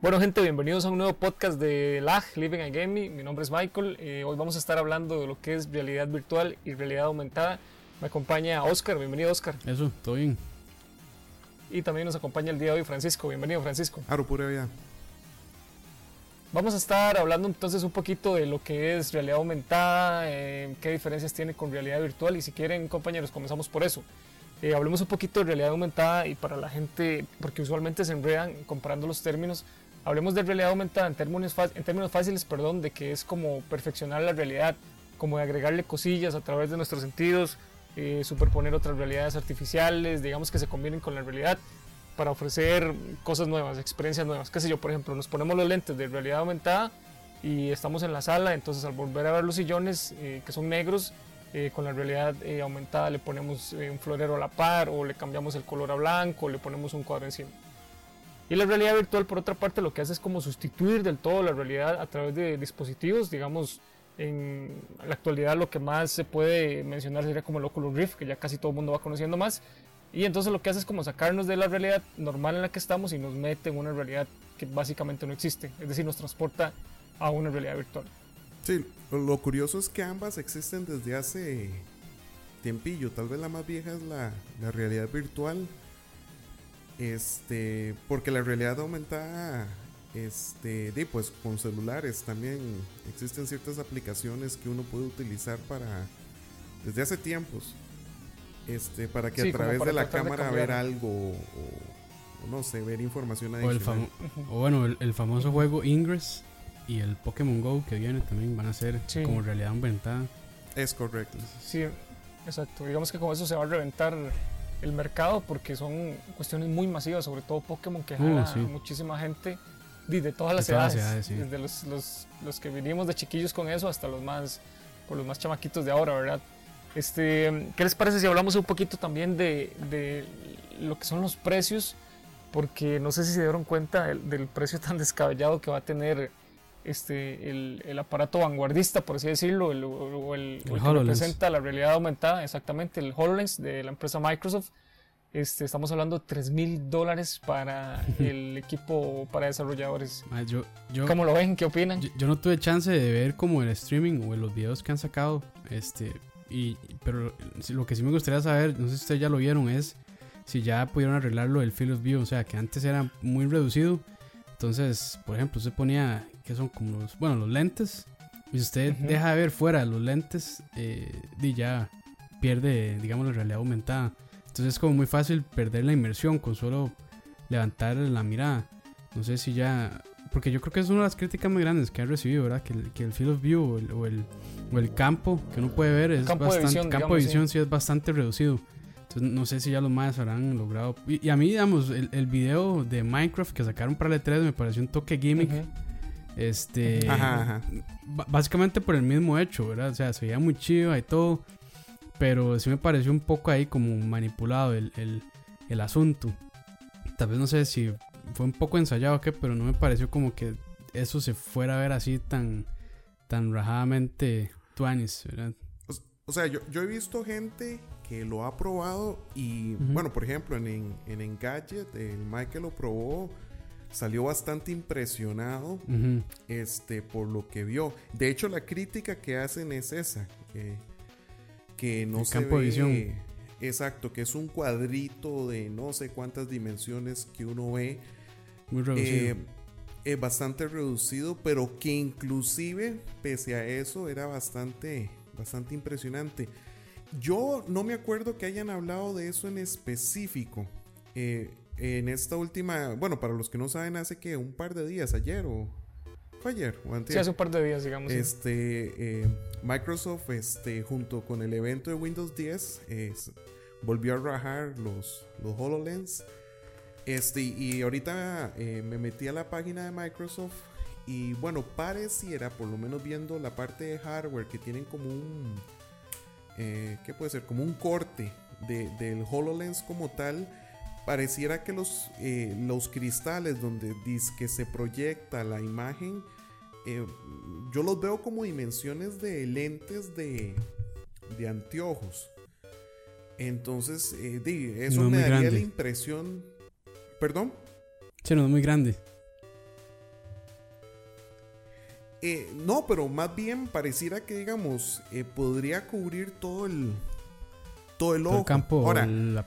Bueno gente, bienvenidos a un nuevo podcast de LAG, Living Again Me. Mi nombre es Michael. Eh, hoy vamos a estar hablando de lo que es realidad virtual y realidad aumentada. Me acompaña Oscar, bienvenido Oscar. Eso, todo bien. Y también nos acompaña el día de hoy Francisco, bienvenido Francisco. Aro, pura vida. Vamos a estar hablando entonces un poquito de lo que es realidad aumentada, eh, qué diferencias tiene con realidad virtual y si quieren compañeros comenzamos por eso. Eh, hablemos un poquito de realidad aumentada y para la gente, porque usualmente se enredan comparando los términos, Hablemos de realidad aumentada en términos, en términos fáciles, perdón, de que es como perfeccionar la realidad, como agregarle cosillas a través de nuestros sentidos, eh, superponer otras realidades artificiales, digamos que se combinen con la realidad para ofrecer cosas nuevas, experiencias nuevas. Qué sé yo, por ejemplo, nos ponemos los lentes de realidad aumentada y estamos en la sala, entonces al volver a ver los sillones eh, que son negros, eh, con la realidad aumentada le ponemos un florero a la par o le cambiamos el color a blanco o le ponemos un cuadro encima. Y la realidad virtual, por otra parte, lo que hace es como sustituir del todo la realidad a través de dispositivos. Digamos, en la actualidad lo que más se puede mencionar sería como el Oculus Rift, que ya casi todo el mundo va conociendo más. Y entonces lo que hace es como sacarnos de la realidad normal en la que estamos y nos mete en una realidad que básicamente no existe. Es decir, nos transporta a una realidad virtual. Sí, lo curioso es que ambas existen desde hace tiempillo. Tal vez la más vieja es la, la realidad virtual este, porque la realidad aumentada, este, de, pues con celulares también existen ciertas aplicaciones que uno puede utilizar para, desde hace tiempos, este, para que a través de la cámara ver algo o, no sé, ver información adicional. O, bueno, el, famoso juego Ingress y el Pokémon Go que viene también van a ser como realidad aumentada. Es correcto. Sí, exacto. Digamos que con eso se va a reventar el mercado porque son cuestiones muy masivas, sobre todo Pokémon que uh, jala muchísima gente de, todas las edades, desde los, los, los, que vinimos de chiquillos con eso hasta los más, por los más chamaquitos de ahora, ¿verdad? Este, ¿Qué les parece si hablamos un poquito también de, de lo que son los precios? Porque no sé si se dieron cuenta del, del precio tan descabellado que va a tener este, el, el, aparato vanguardista, por así decirlo, el, o el, que representa la realidad aumentada, exactamente, el HoloLens de la empresa Microsoft. Este, estamos hablando de 3 mil dólares para el equipo para desarrolladores. Yo, yo, ¿Cómo lo ven? ¿Qué opinan? Yo, no tuve chance de ver como el streaming o los videos que han sacado. Este, y, pero lo que sí me gustaría saber, no sé si ustedes ya lo vieron, es si ya pudieron arreglarlo del field of view. O sea, que antes era muy reducido. Entonces, por ejemplo, se ponía que son como los, bueno, los lentes. Y si usted deja de ver fuera los lentes, eh, y ya pierde, digamos, la realidad aumentada. Entonces es como muy fácil perder la inmersión con solo levantar la mirada. No sé si ya... Porque yo creo que es una de las críticas muy grandes que ha recibido, ¿verdad? Que el, que el field of view o el, o el, campo que uno puede ver es campo bastante... De visión, campo de visión sí. es bastante reducido. Entonces no sé si ya los más habrán logrado... Y, a mí, digamos, el, el, video de Minecraft que sacaron para el E3 me pareció un toque gimmick. Este. Básicamente por el mismo hecho, ¿verdad? O sea, se veía muy chido y todo. Pero sí me pareció un poco ahí como manipulado el, el, asunto. Tal vez no sé si fue un poco ensayado o qué, pero no me pareció como que eso se fuera a ver así tan, tan rajadamente tuanis, ¿verdad? O, sea, yo, yo he visto gente que lo ha probado y, bueno, por ejemplo, en, en, en Engadget, el Michael lo probó salió bastante impresionado este, por lo que vio. De hecho, la crítica que hacen es esa, que, que no se ve, visión. Exacto, que es un cuadrito de no sé cuántas dimensiones que uno ve. Muy reducido. Eh, bastante reducido, pero que inclusive, pese a eso, era bastante, bastante impresionante. Yo no me acuerdo que hayan hablado de eso en específico. Eh, en esta última, bueno, para los que no saben, hace que un par de días, ayer o fue ayer o antes. Sí, hace un par de días, digamos. Este, eh, Microsoft, este, junto con el evento de Windows 10, volvió a rajar los, los HoloLens. Este, y ahorita eh, me metí a la página de Microsoft y bueno, pareciera, por lo menos viendo la parte de hardware, que tienen como un, eh, ¿qué puede ser? Como un corte de, del HoloLens como tal pareciera que los, eh, los cristales donde dice que se proyecta la imagen, eh, yo los veo como dimensiones de lentes de, de anteojos. Entonces, eh, eso me daría la impresión. ¿Perdón? Sí, no es muy grande. Eh, no, pero más bien pareciera que, digamos, eh, podría cubrir todo el, todo el ojo. El campo, la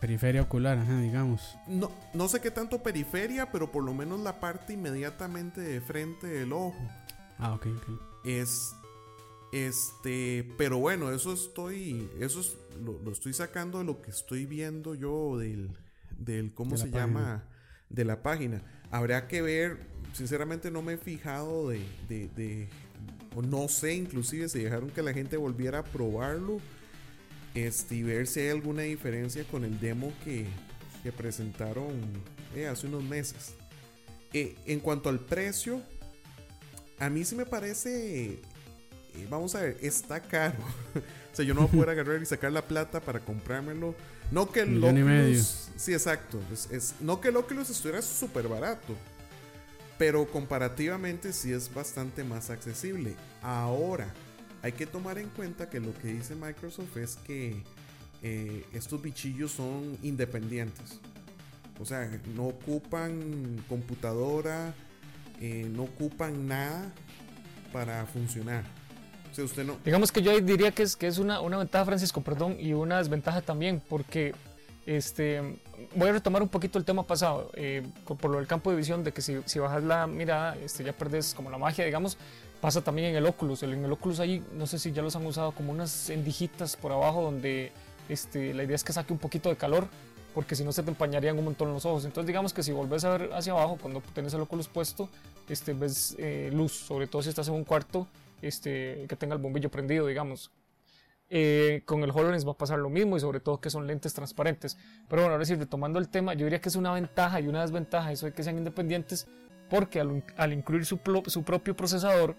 periferia ocular, digamos. No, no sé qué tanto periferia, pero por lo menos la parte inmediatamente de frente del ojo. Ah, ok, ok. Es, este, pero bueno, eso estoy, eso es, lo, estoy sacando de lo que estoy viendo yo del, del ¿cómo se llama? De la página. Habría que ver, sinceramente no me he fijado de, de, de o no sé inclusive si dejaron que la gente volviera a probarlo este, y ver si hay alguna diferencia con el demo que, que presentaron eh, hace unos meses. Eh, en cuanto al precio, a mí sí me parece, eh, vamos a ver, está caro. o sea, yo no voy a poder agarrar y sacar la plata para comprármelo. No que el Oculus, sí, exacto. Es, no que el Oculus estuviera súper barato. Pero comparativamente sí es bastante más accesible. Ahora, hay que tomar en cuenta que lo que dice Microsoft es que eh, estos bichillos son independientes. O sea, no ocupan computadora, eh, no ocupan nada para funcionar. O sea, usted no... Digamos que yo diría que es, que es una, ventaja, Francisco, perdón, y una desventaja también, porque este, voy a retomar un poquito el tema pasado, eh, por lo del campo de visión, de que si, si bajas la mirada, este, ya perdes como la magia, digamos, Pasa también en el Oculus. En el Oculus ahí, no sé si ya los han usado como unas endijitas por abajo donde este, la idea es que saque un poquito de calor porque si no se te empañarían un montón los ojos. Entonces digamos que si volvés a ver hacia abajo cuando tienes el Oculus puesto, este, ves eh, luz, sobre todo si estás en un cuarto este, que tenga el bombillo prendido, digamos. Eh, con el HoloLens va a pasar lo mismo y sobre todo que son lentes transparentes. Pero bueno, ahora sí, retomando el tema, yo diría que es una ventaja y una desventaja eso de que sean independientes porque al, al incluir su, su propio procesador,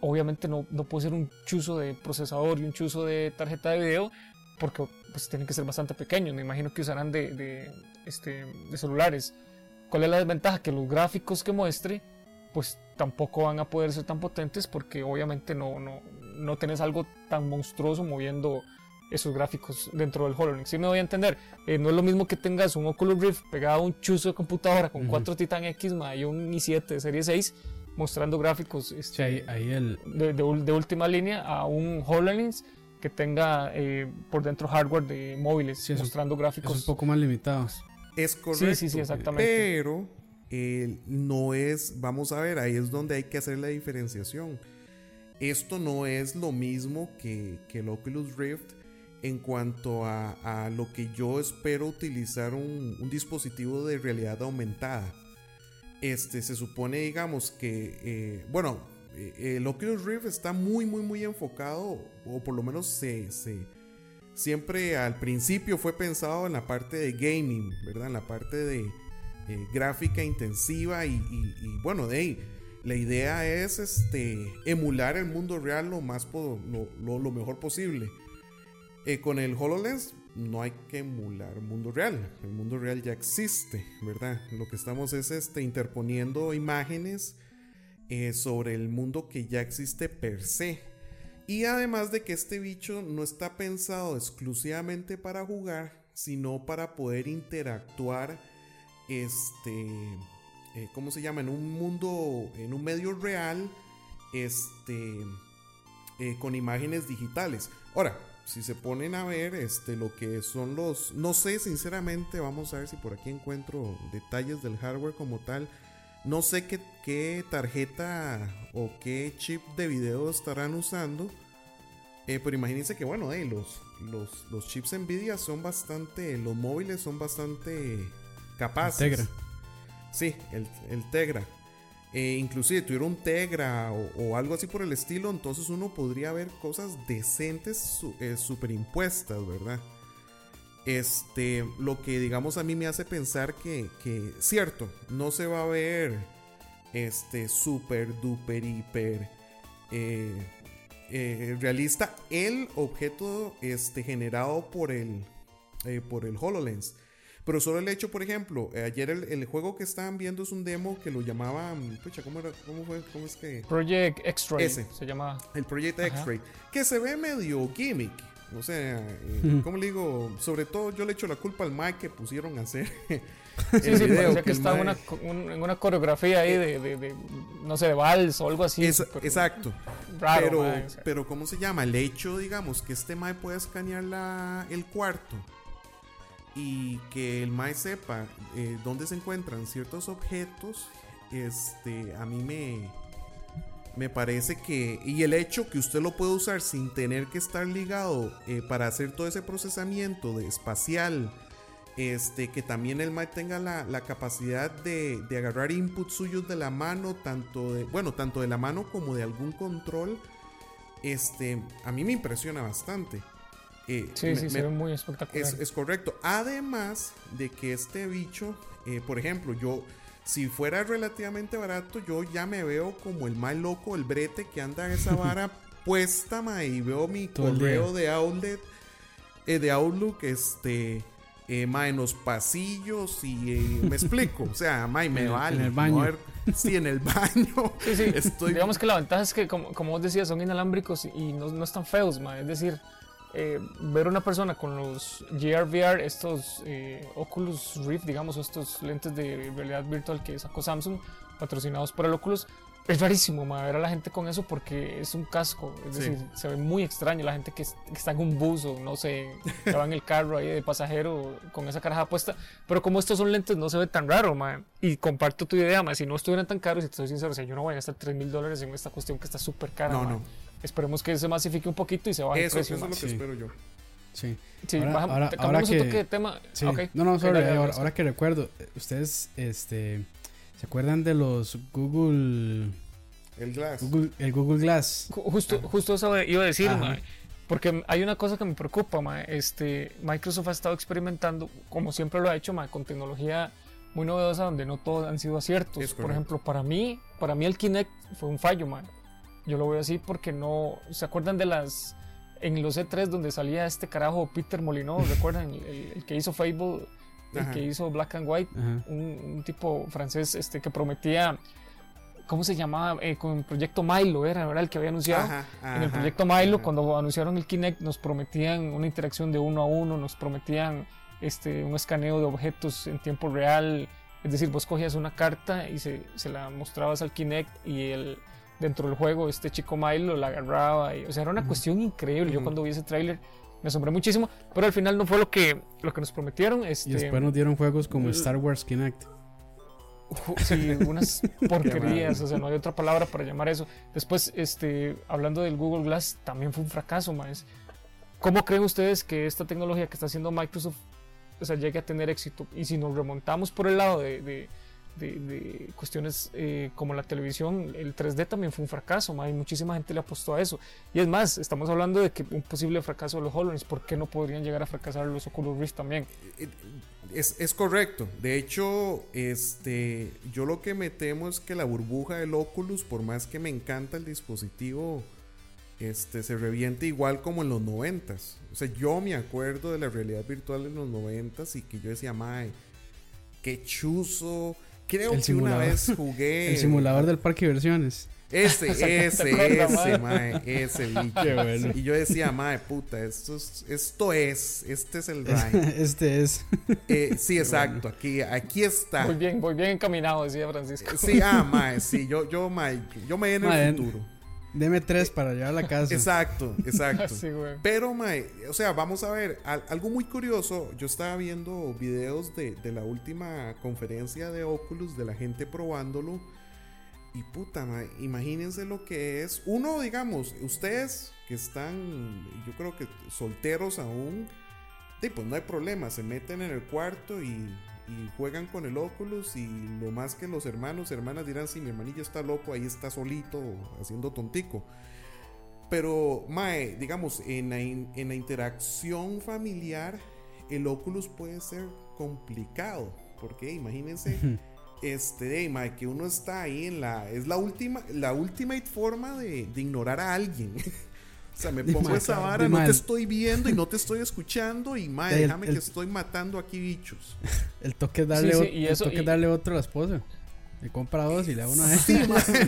obviamente no, no puede ser un chuzo de procesador y un chuzo de tarjeta de video porque pues tienen que ser bastante pequeños, me imagino que usarán de, de, este, de celulares. ¿Cuál es la desventaja? Que los gráficos que muestre pues tampoco van a poder ser tan potentes porque obviamente no, no, no tenés algo tan monstruoso moviendo esos gráficos dentro del HoloLens. Si me voy a entender, eh, no es lo mismo que tengas un Oculus Rift pegado a un chuzo de computadora con 4 Titan X y un i7 de serie 6 mostrando gráficos este, ahí, el... de, de, última línea a un HoloLens que tenga eh, por dentro hardware de móviles mostrando gráficos. un poco más limitados. Es correcto. Sí, sí, sí, exactamente. Pero no es, vamos a ver, ahí es donde hay que hacer la diferenciación. Esto no es lo mismo que, que el Oculus Rift en cuanto a, a, lo que yo espero utilizar un, un dispositivo de realidad aumentada este, se supone, digamos, que, eh, bueno, eh, el Oculus Rift está muy, muy, muy enfocado, o por lo menos se, siempre al principio fue pensado en la parte de gaming, ¿verdad? En la parte de eh, gráfica intensiva y, bueno, de ahí, la idea es este, emular el mundo real lo, más, lo, lo mejor posible. con el HoloLens no hay que emular mundo real. El mundo real ya existe, ¿verdad? Lo que estamos es este, interponiendo imágenes eh, sobre el mundo que ya existe per se. Y además de que este bicho no está pensado exclusivamente para jugar, sino para poder interactuar, este, eh, ¿cómo se llama? En un mundo, en un medio real, este, eh, con imágenes digitales. Ahora, si se ponen a ver este, lo que son los... No sé, sinceramente, vamos a ver si por aquí encuentro detalles del hardware como tal. No sé qué, qué tarjeta o qué chip de video estarán usando. Eh, pero imagínense que, bueno, eh, los, los, los, chips Nvidia son bastante... Los móviles son bastante capaces. Tegra. Sí, el, el Tegra. Eh, inclusive tuviera un Tegra o, algo así por el estilo, entonces uno podría ver cosas decentes eh, superimpuestas, ¿verdad? Este, lo que digamos a mí me hace pensar que, cierto, no se va a ver este super duper hiper eh, realista el objeto este, generado por el, por el HoloLens. Pero solo el hecho, por ejemplo, eh, ayer el, juego que estaban viendo es un demo que lo llamaban. Pucha, ¿cómo, era, cómo fue? ¿Cómo es que.? Project X-Ray. Ese. Se llama. El Project X-Ray. Que se ve medio gimmick. O sea, eh, ¿cómo le digo? Sobre todo yo le echo la culpa al Mike que pusieron a hacer Sí, sí, parecía que, estaba en una, una, coreografía ahí de, de, de, no sé, de vals o algo así. exacto. pero, pero, ¿cómo se llama? El hecho, digamos, que este Mae pueda escanear la, el cuarto y que el Mae sepa eh, dónde se encuentran ciertos objetos, este, a mí me, me parece que, y el hecho que usted lo puede usar sin tener que estar ligado eh, para hacer todo ese procesamiento de espacial, este, que también el Mac tenga la, capacidad de, agarrar inputs suyos de la mano, tanto de, bueno, tanto de la mano como de algún control, este, a mí me impresiona bastante. Eh, sí, sí, se ve muy espectacular. Es, correcto. Además de que este bicho, eh, por ejemplo, yo, si fuera relativamente barato, yo ya me veo como el más loco, el brete que anda en esa vara puesta, ma, y veo mi correo de Outlet, eh, de Outlook, este, eh, en los pasillos y me explico, o sea, ma, me vale. En el baño. sí, en el baño. Sí, sí. Estoy... Digamos que la ventaja es que, como, como vos decías, son inalámbricos y no, no están feos, ma, es decir eh, ver una persona con los GRVR, estos eh, Oculus Rift, digamos, estos lentes de realidad virtual que sacó Samsung, patrocinados por el Oculus, es rarísimo ver a la gente con eso porque es un casco, es decir, se ve muy extraño la gente que, está en un bus o no sé, que va en el carro ahí de pasajero con esa caraja puesta, pero como estos son lentes no se ve tan raro, y comparto tu idea, si no estuvieran tan caros, y te soy sincero, yo no voy a gastar 3 mil dólares en esta cuestión que está súper cara. No, no. Esperemos que se masifique un poquito y se baje el precio. Eso es lo que espero yo. Sí. Sí, ahora, ahora, que, un toque de tema. No, no, sorry, ahora, que recuerdo, ustedes este, se acuerdan de los Google. El Glass. el Google Glass. Justo, justo eso iba a decir, porque hay una cosa que me preocupa, ma, este, Microsoft ha estado experimentando, como siempre lo ha hecho, ma, con tecnología muy novedosa donde no todos han sido aciertos. Por ejemplo, para mí, para mí el Kinect fue un fallo, man. Yo lo veo así porque no. ¿Se acuerdan de las. En los E3 donde salía este carajo Peter Molyneux, ¿recuerdan? El, que hizo Fable, el que hizo Black and White, un, tipo francés este, que prometía. ¿Cómo se llamaba? Eh, con el proyecto Milo, era, era el que había anunciado. en el proyecto Milo, cuando anunciaron el Kinect, nos prometían una interacción de uno a uno, nos prometían este, un escaneo de objetos en tiempo real. Es decir, vos cogías una carta y se, se la mostrabas al Kinect y el, dentro del juego, este chico Milo la agarraba. Y, o sea, era una cuestión increíble. Yo cuando vi ese tráiler me asombré muchísimo, pero al final no fue lo que, lo que nos prometieron. Este, y después nos dieron juegos como Star Wars Kinect. Sí, unas porquerías, o sea, no hay otra palabra para llamar eso. Después, este, hablando del Google Glass, también fue un fracaso, más. ¿Cómo creen ustedes que esta tecnología que está haciendo Microsoft o sea, llegue a tener éxito? Y si nos remontamos por el lado de de, cuestiones eh, como la televisión, el 3D también fue un fracaso, hay muchísima gente le apostó a eso. Y es más, estamos hablando de que un posible fracaso de los HoloLens, ¿por qué no podrían llegar a fracasar los Oculus Rift también? Eh, es, es, correcto. De hecho, este, yo lo que me temo es que la burbuja del Oculus, por más que me encanta el dispositivo, este, se reviente igual como en los noventas. O sea, yo me acuerdo de la realidad virtual en los noventas y que yo decía, mae, qué chuzo Creo que una vez jugué. El simulador del parque de diversiones. Ese, ese, ese, mae, ese bicho. Y yo decía, mae, puta, esto es, esto es, este es el ride. Este es. Eh, sí, exacto, aquí, aquí está. Muy bien, muy bien encaminado, decía Francisco. Sí, ah, mae, sí, yo, yo, mae, yo me en el futuro. Deme tres para llevar a la casa. Exacto, exacto. Pero, mae, o sea, vamos a ver, algo muy curioso. Yo estaba viendo videos de, la última conferencia de Oculus, de la gente probándolo. Y puta, mae, imagínense lo que es. Uno, digamos, ustedes que están, yo creo que solteros aún, pues no hay problema, se meten en el cuarto y y juegan con el Oculus y lo más que los hermanos, hermanas dirán, si mi hermanillo está loco, ahí está solito haciendo tontico. Pero, Mae, digamos, en la, en la interacción familiar, el Oculus puede ser complicado. Porque imagínense, este, mae, que uno está ahí en la. Es la última, la ultimate forma de, de ignorar a alguien. O sea, me pongo esa vara, no te estoy viendo y no te estoy escuchando y madre, déjame que estoy matando aquí bichos. El toque es darle, toque darle otro a la esposa. Le compra dos y le da una vez. Sí,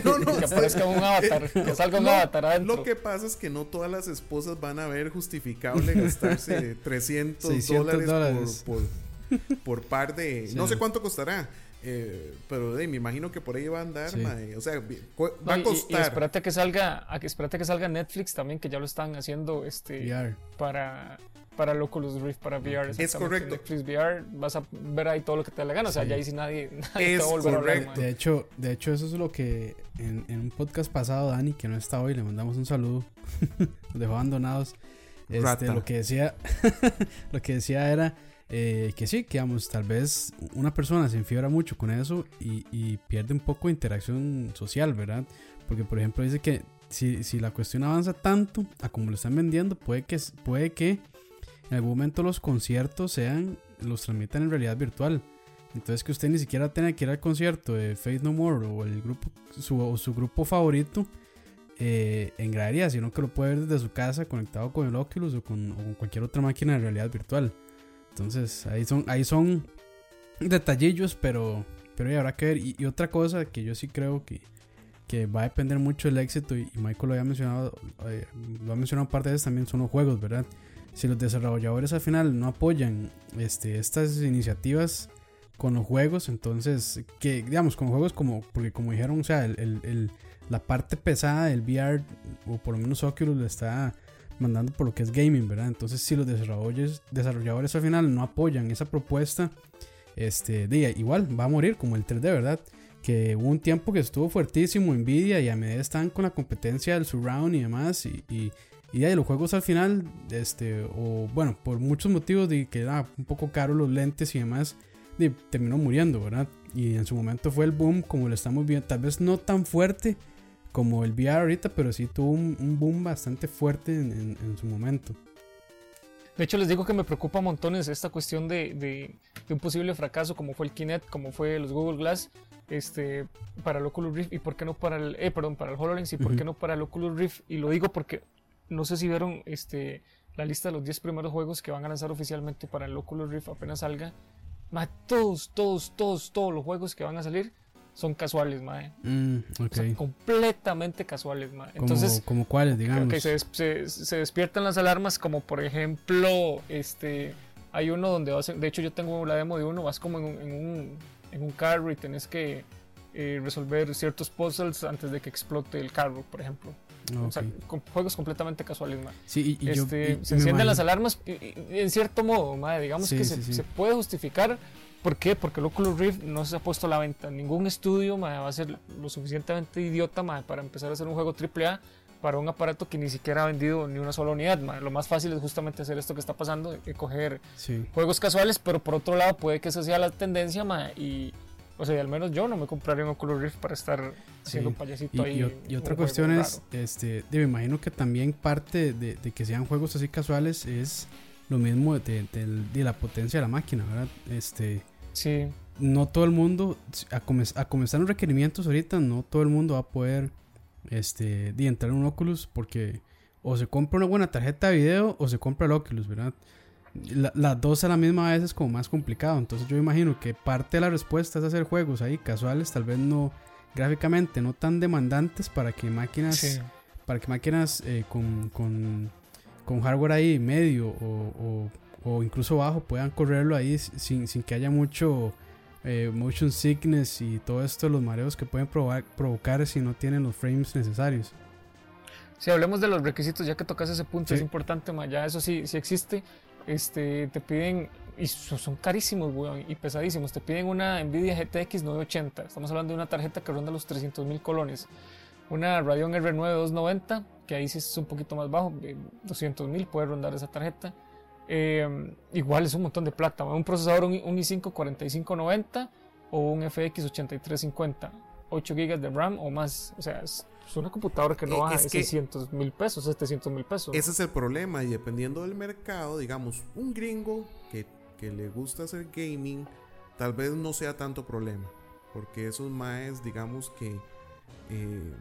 no, no, que aparezca un avatar, que salga un avatar adentro. Lo que pasa es que no todas las esposas van a ver justificable gastarse 300 dólares, Por, por par de... Sí. No sé cuánto costará, eh, pero de, me imagino que por ahí va a andar, Sí. mae, O sea, va No, y- a y- costar. Y, espérate que salga, a que espérate que salga Netflix también, que ya lo están haciendo este VR. para para el Oculus Rift para VR. Es correcto. Netflix VR, vas a ver ahí todo lo que te dé la gana. O sea, Sí. ya ahí sí nadie, nadie Es te va a volver a hablar, correcto. mae. De hecho, de hecho, eso es lo que en, en un podcast pasado, Dani, que no está hoy, le mandamos un saludo. Nos dejó abandonados. Este, Rata. lo que decía, lo que decía era eh, que sí, que digamos, tal vez una persona se enfiebra mucho con eso y, pierde un poco de interacción social, ¿verdad? Porque, por ejemplo, dice que si, si la cuestión avanza tanto a como lo están vendiendo, puede que, puede que en algún momento los conciertos sean, los transmitan en realidad virtual. Entonces que usted ni siquiera tenga que ir al concierto de Faith No More o el grupo su, su grupo favorito eh, en gradería, sino que lo puede ver desde su casa conectado con el Oculus o con cualquier otra máquina de realidad virtual. Entonces ahí son, ahí son detallillos, pero, pero ya habrá que ver. Y, otra cosa que yo sí creo que, que va a depender mucho del éxito, y, Michael lo había mencionado, eh, lo ha mencionado un par de veces también, son los juegos, ¿verdad? Si los desarrolladores al final no apoyan este, estas iniciativas con los juegos, entonces, que digamos, con juegos como, porque como dijeron, o sea, el, el- el- la parte pesada del VR, o por lo menos Oculus, le está mandando por lo que es gaming, ¿verdad? Entonces, si los desarrolladores, al final no apoyan esa propuesta, este, de, igual va a morir como el 3D, ¿verdad? Que hubo un tiempo que estuvo fuertísimo Nvidia y a medida están con la competencia del surround y demás, y, y, y de los juegos al final, este, o bueno, por muchos motivos de que era un poco caro los lentes y demás, de- terminó muriendo, ¿verdad? Y en su momento fue el boom, como lo estamos viendo, tal vez no tan fuerte como el VR ahorita, pero sí tuvo un, un boom bastante fuerte en, en- en su momento. De hecho, les digo que me preocupa montones esta cuestión de, de- de un posible fracaso, como fue el Kinect, como fue los Google Glass, este, para el Oculus Rift y por qué no para el, eh, perdón, para el HoloLens y por Ujú. qué no para el Oculus Rift. Y lo digo porque no sé si vieron este, la lista de los 10 primeros juegos que van a lanzar oficialmente para el Oculus Rift apenas salga. Ma, todos, todos, todos, todos los juegos que van a salir son casuales, mae. Mm, ok. O sea, completamente casuales, mae. Entonces, como cuáles, digamos. Ok, se, se- se despiertan las alarmas como por ejemplo, este, hay uno donde vas, de hecho yo tengo la demo de uno, vas como en un, en un, en un carro y tenés que eh, resolver ciertos puzzles antes de que explote el carro, por ejemplo. O sea, con juegos completamente casuales, ma. Sí, y, y yo- Este, y- se y me encienden las alarmas en cierto modo, ma, digamos Sí, que sí, se, sí. se puede justificar. ¿Por qué? Porque el Oculus Rift no se ha puesto a la venta. Ningún estudio va a ser lo suficientemente idiota para empezar a hacer un juego AAA para un aparato que ni siquiera ha vendido ni una sola unidad. Lo más fácil es justamente hacer esto que está pasando, de coger Sí. juegos casuales, pero por otro lado puede que esa sea la tendencia y... O sea, al menos yo no me compraría un Oculus Rift para estar haciendo Sí. payasito Y, ahí. y y un otra cuestión es, raro. este, de- me imagino que también parte de, de que sean juegos así casuales es lo mismo de, del- de la potencia de la máquina, ¿verdad? Este, Sí. no todo el mundo, a, come- a comenzar los requerimientos ahorita, no todo el mundo va a poder este, de entrar en un Oculus porque o se compra una buena tarjeta de video o se compra el Oculus, ¿verdad? La- las dos a la misma vez es como más complicado. Entonces yo imagino que parte de la respuesta es hacer juegos ahí casuales, tal vez no gráficamente no tan demandantes para que máquinas Sí. para que máquinas eh, con, con, con hardware ahí medio o, o- o incluso bajo puedan correrlo ahí sin, sin que haya mucho eh, motion sickness y todo esto, los mareos que pueden provocar, provocar si no tienen los frames necesarios. Si hablemos de los requisitos, ya que tocas ese punto, Sí. es importante, ma, ya eso sí, sí existe. Este, te piden, y so- son carísimos, weón, y pesadísimos. Te piden una Nvidia GTX 980. Estamos hablando de una tarjeta que ronda los 300 mil colones. Una Radeon R9 290, que ahí sí es un poquito más bajo, 200 mil puede rondar esa tarjeta. Eh, igual es un montón de plata. Un procesador, un, i- un i5 4590 o un FX 8350. 8 GB de RAM o más. O sea, es, es una computadora que no Eh, baja es de que- 600 mil pesos, 700 mil pesos. Ese es el problema y dependiendo del mercado, digamos, un gringo que, que le gusta hacer gaming, tal vez no sea tanto problema. Porque esos maes, digamos que eh,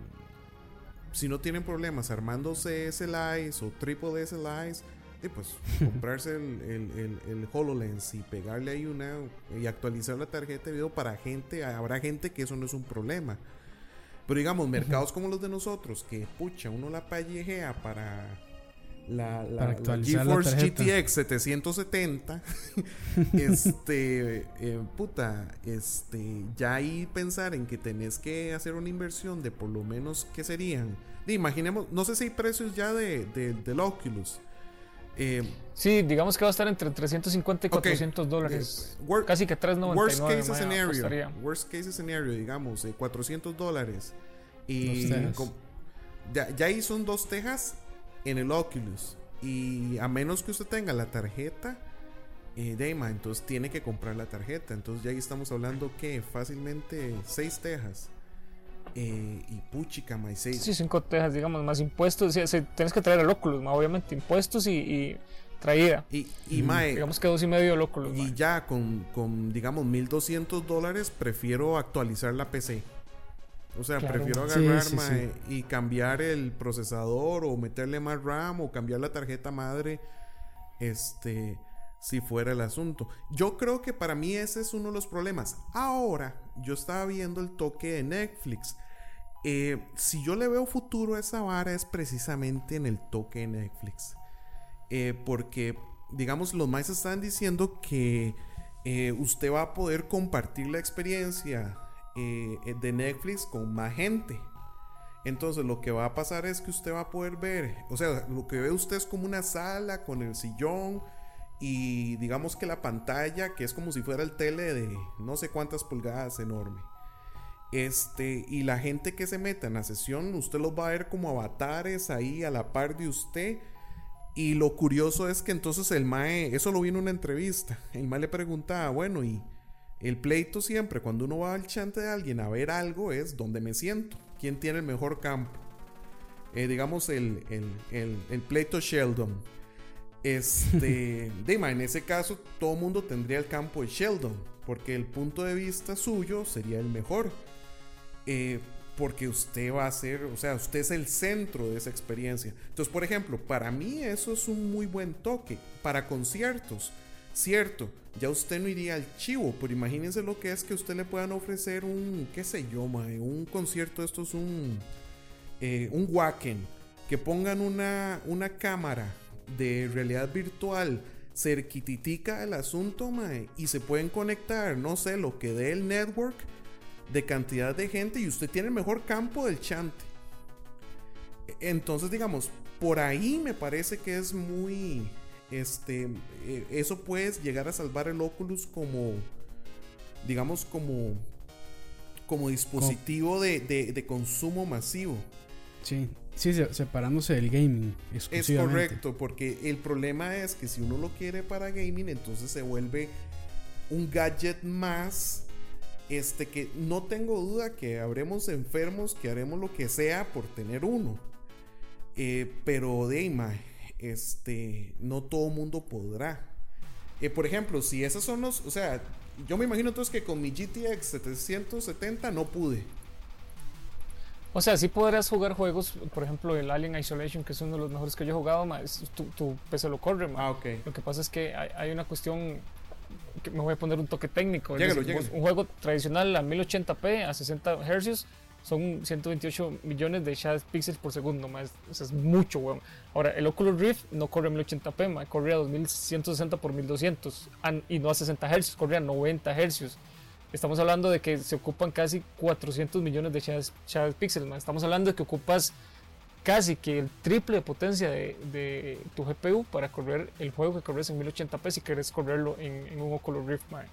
si no tienen problemas armándose SLIs o triple SLIs, eh, pues comprarse el, el, el- el HoloLens y pegarle ahí una y actualizar la tarjeta de video para gente, habrá gente que eso no es un problema. Pero digamos, mercados como los de nosotros, que pucha, uno la pallejea para la, la, Para la actualizar la GeForce tarjeta. GTX 770, este, eh, puta, este, ya ahí pensar en que tenés que hacer una inversión de por lo menos, ¿qué serían? Imaginemos, no sé si hay precios ya de, de- del Oculus. Eh, Sí, digamos que va a estar entre 350 y Ok. 400 dólares. eh, wor- Casi que 399 worst case scenario, costaría. worst case scenario, digamos, eh, 400 dólares. Y ya, ya ahí son dos tejas en el Oculus. Y a menos que usted tenga la tarjeta, eh, de entonces tiene que comprar la tarjeta. Entonces ya ahí estamos hablando que fácilmente seis tejas. Eh, y puchica, ma, y seis. Sí, 5 tejas, digamos, más impuestos. Sí, sí, tienes que traer el mae, obviamente, impuestos y, y traída. Y, y mae, Digamos que dos y medio el Oculus. Y mae. ya con, con, digamos, 1200 dólares, prefiero actualizar la PC. O sea, Claro. prefiero agarrar sí, mae, y cambiar el procesador o meterle más RAM o cambiar la tarjeta madre. Este, si fuera el asunto. Yo creo que para mí ese es uno de los problemas. Ahora, yo estaba viendo el toque de Netflix. Eh, si yo le veo futuro a esa vara es precisamente en el toque de Netflix. Eh, porque, digamos, los más están diciendo que eh, usted va a poder compartir la experiencia de Netflix con más gente. Entonces lo que va a pasar es que usted va a poder ver, o sea, lo que ve usted es como una sala con el sillón y digamos que la pantalla, que es como si fuera el tele de no sé cuántas pulgadas enorme. Este, y la gente que se meta en la sesión, usted los va a ver como avatares ahí a la par de usted. Y lo curioso es que entonces el Mae, eso lo vi en una entrevista. El Mae le preguntaba, bueno, y el pleito siempre, cuando uno va al chante de alguien a ver algo, es donde me siento, quién tiene el mejor campo. Eh, digamos el, el, el pleito Sheldon. Este, de ma, en ese caso, todo mundo tendría el campo de Sheldon, porque el punto de vista suyo sería el mejor. Eh, porque usted va a ser, o sea, usted es el centro de esa experiencia. Entonces, por ejemplo, para mí eso es un muy buen toque. Para conciertos, cierto, ya usted no iría al chivo, pero imagínense lo que es que usted le puedan ofrecer un, qué sé yo, mae, un concierto, esto es un, eh, un Wacken, que pongan una, una cámara de realidad virtual cerquititica del asunto, mae, y se pueden conectar, no sé, lo que dé el network de cantidad de gente y usted tiene el mejor campo del chante. Entonces, digamos, por ahí me parece que es muy. Este. eh, eso puede llegar a salvar el Oculus como. Digamos, como. Como dispositivo de, de- de consumo masivo. Sí, sí, se- separándose del gaming Es correcto, porque el problema es que si uno lo quiere para gaming, entonces se vuelve un gadget más. Este que no tengo duda que habremos enfermos que haremos lo que sea por tener uno. Eh, pero Deima, este, no todo mundo podrá. Eh, por ejemplo, si esos son los, o sea, yo me imagino entonces que con mi GTX 770 no pude. O sea, sí podrás jugar juegos, por ejemplo, el Alien Isolation, que es uno de los mejores que yo he jugado, más tu, tu PC lo corre, ma. Ah, ok. Lo que pasa es que hay, hay una cuestión que me voy a poner un toque técnico. es Llégalo, decir, llégalo. un juego tradicional a 1080p a 60 Hz son 128 millones de shadowed píxeles por segundo, más. O sea, es mucho, weón. Ahora, el Oculus Rift no corre a 1080p, ma, corre a 2160 por 1200 an- y no a 60 Hz, corre a 90 Hz. Estamos hablando de que se ocupan casi 400 millones de shadowed, shadowed píxeles, ma. Estamos hablando de que ocupas casi que el triple de potencia de, de tu GPU para correr el juego que corres en 1080p si quieres correrlo en, en un Oculus Rift, mae.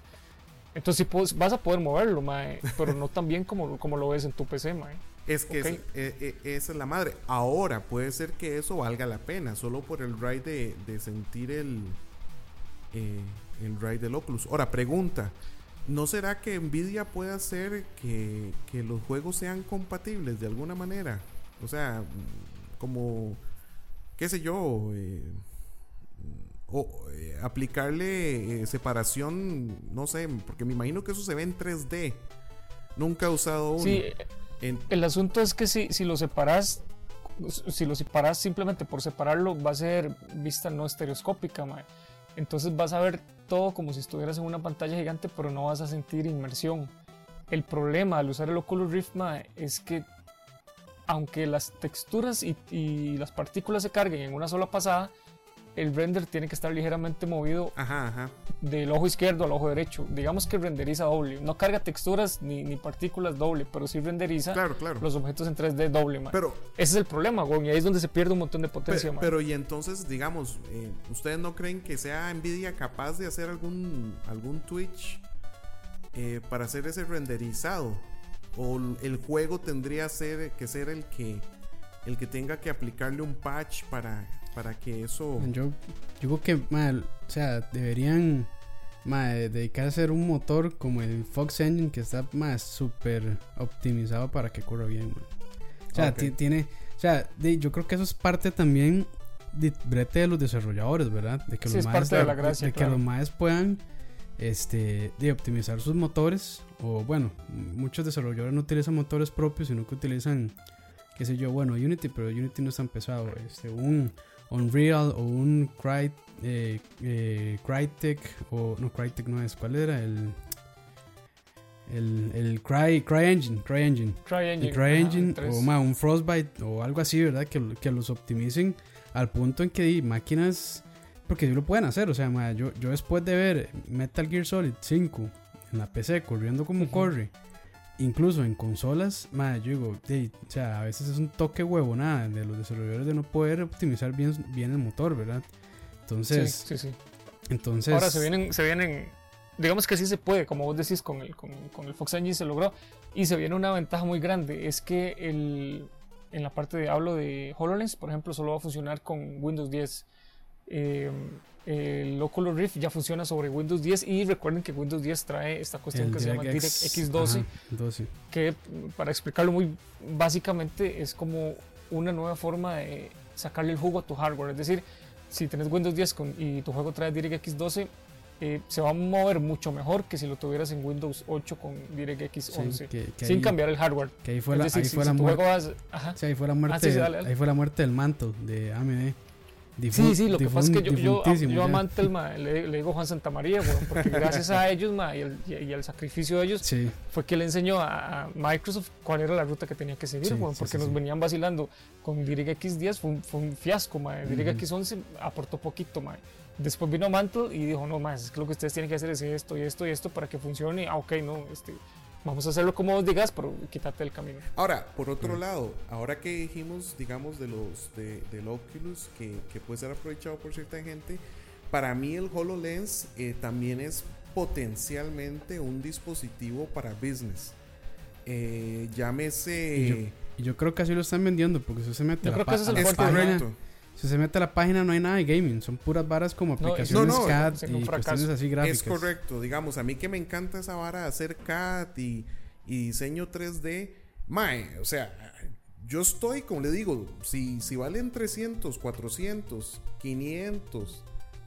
Entonces vas a poder moverlo, mae, pero no tan bien como, como lo ves en tu PC, mae. Es que es- eh, eh, esa es la madre. Ahora puede ser que eso valga la pena, solo por el ride de, de sentir el, eh, el ride del Oculus. Ahora, pregunta. ¿No será que Nvidia puede hacer que, que los juegos sean compatibles de alguna manera? O sea, como, qué sé yo, eh, o eh, aplicarle eh, separación, no sé, porque me imagino que eso se ve en 3D. Nunca he usado uno. Sí, En- el asunto es que si, si lo separas, si lo separas simplemente por separarlo, va a ser vista no estereoscópica, mae. Entonces vas a ver todo como si estuvieras en una pantalla gigante, pero no vas a sentir inmersión. El problema al usar el Oculus Rift mae, es que aunque las texturas y las partículas se carguen en una sola pasada, el render tiene que estar ligeramente movido Ajá, ajá. del ojo izquierdo al ojo derecho. Digamos que renderiza doble. No carga texturas ni, ni partículas doble, pero sí renderiza Claro, claro. los objetos en 3D doble, man. Pero, Ese es el problema, weón, y ahí es donde se pierde un montón de potencia, man. pero y entonces, digamos, eh, ¿ustedes no creen que sea Nvidia capaz de hacer algún, algún Twitch eh, para hacer ese renderizado? ¿O el juego tendría ser, que ser el que, el que tenga que aplicarle un patch para, para que eso... Yo, yo creo que, mal, o sea, deberían dedicar a hacer un motor como el Fox Engine que está más súper optimizado para que corra bien. man. O sea, tiene, o sea, de- yo creo que eso es parte también de brete de los desarrolladores, ¿verdad? De que Sí, los es maes- parte de la gracia, de que claro. los maes puedan este, de optimizar sus motores. O bueno, muchos desarrolladores no utilizan motores propios, sino que utilizan, qué sé yo, bueno, Unity, pero Unity no es tan pesado. Este, un Unreal o un Cry, eh, eh, Crytek, o no, Crytek no es, ¿cuál era? El, el, el Cry, CryEngine, CryEngine. CryEngine. CryEngine o ma, un Frostbite o algo así, ¿verdad? Que, que los optimicen al punto en que máquinas, porque sí lo pueden hacer, o sea, ma, yo, yo después de ver Metal Gear Solid 5 en la PC corriendo como Ujú. corre, incluso en consolas, ma, yo digo, di, o sea, a veces es un toque huevo, nada, de los desarrolladores de no poder optimizar bien, bien el motor, ¿verdad? Entonces, sí, sí, sí. entonces... Ahora se vienen, se vienen, digamos que sí se puede, como vos decís, con el, con, con el Fox Engine se logró. Y se viene una ventaja muy grande, es que el, en la parte de hablo de HoloLens, por ejemplo, solo va a funcionar con Windows 10. Eh, el Oculus Rift ya funciona sobre Windows 10 y recuerden que Windows 10 trae esta cuestión el que se llama DirectX, DirectX 12 ajá, 12. que para explicarlo muy básicamente es como una nueva forma de sacarle el jugo a tu hardware. Es decir, si tenés Windows 10 con- y tu juego trae DirectX 12, eh, se va a mover mucho mejor que si lo tuvieras en Windows 8 con DirectX Sí, 11, que, que sin ahí, cambiar el hardware. que ahí fue la muerte del manto de AMD. Difu- Sí, sí, lo que pasa es que yo, yo, yo a ya. Mantel ma, le, le digo Juan Santamaría, weón, porque gracias a ellos ma, y, el, y, al sacrificio de ellos Sí, fue que le enseñó a, Microsoft cuál era la ruta que tenía que seguir, Sí, sí, porque nos venían vacilando con DirectX 10, fue un, fue un fiasco. Ujú. DirectX 11 aportó poquito, mae. Después vino Mantle y dijo, no, más, es que lo que ustedes tienen que hacer es esto y esto y esto para que funcione. Ah, ok, no, este, vamos a hacerlo como vos digas, pero quítate del camino. Ahora, por otro lado, ahora que dijimos, digamos, de los de, del Oculus, que, que puede ser aprovechado por cierta gente, para mí el HoloLens eh, también es potencialmente un dispositivo para business. Eh, llámese... Y yo- y yo creo que así lo están vendiendo, porque si se mete Yo a la, creo que es el correcto. Si se mete a la página no hay nada de gaming, son puras varas como No, aplicaciones no, no, CAD un y cuestiones así gráficas. Es correcto, digamos, a mí que me encanta esa vara de hacer CAD y, y diseño 3D, mae, o sea, yo estoy, como le digo, si, si valen 300, 400, 500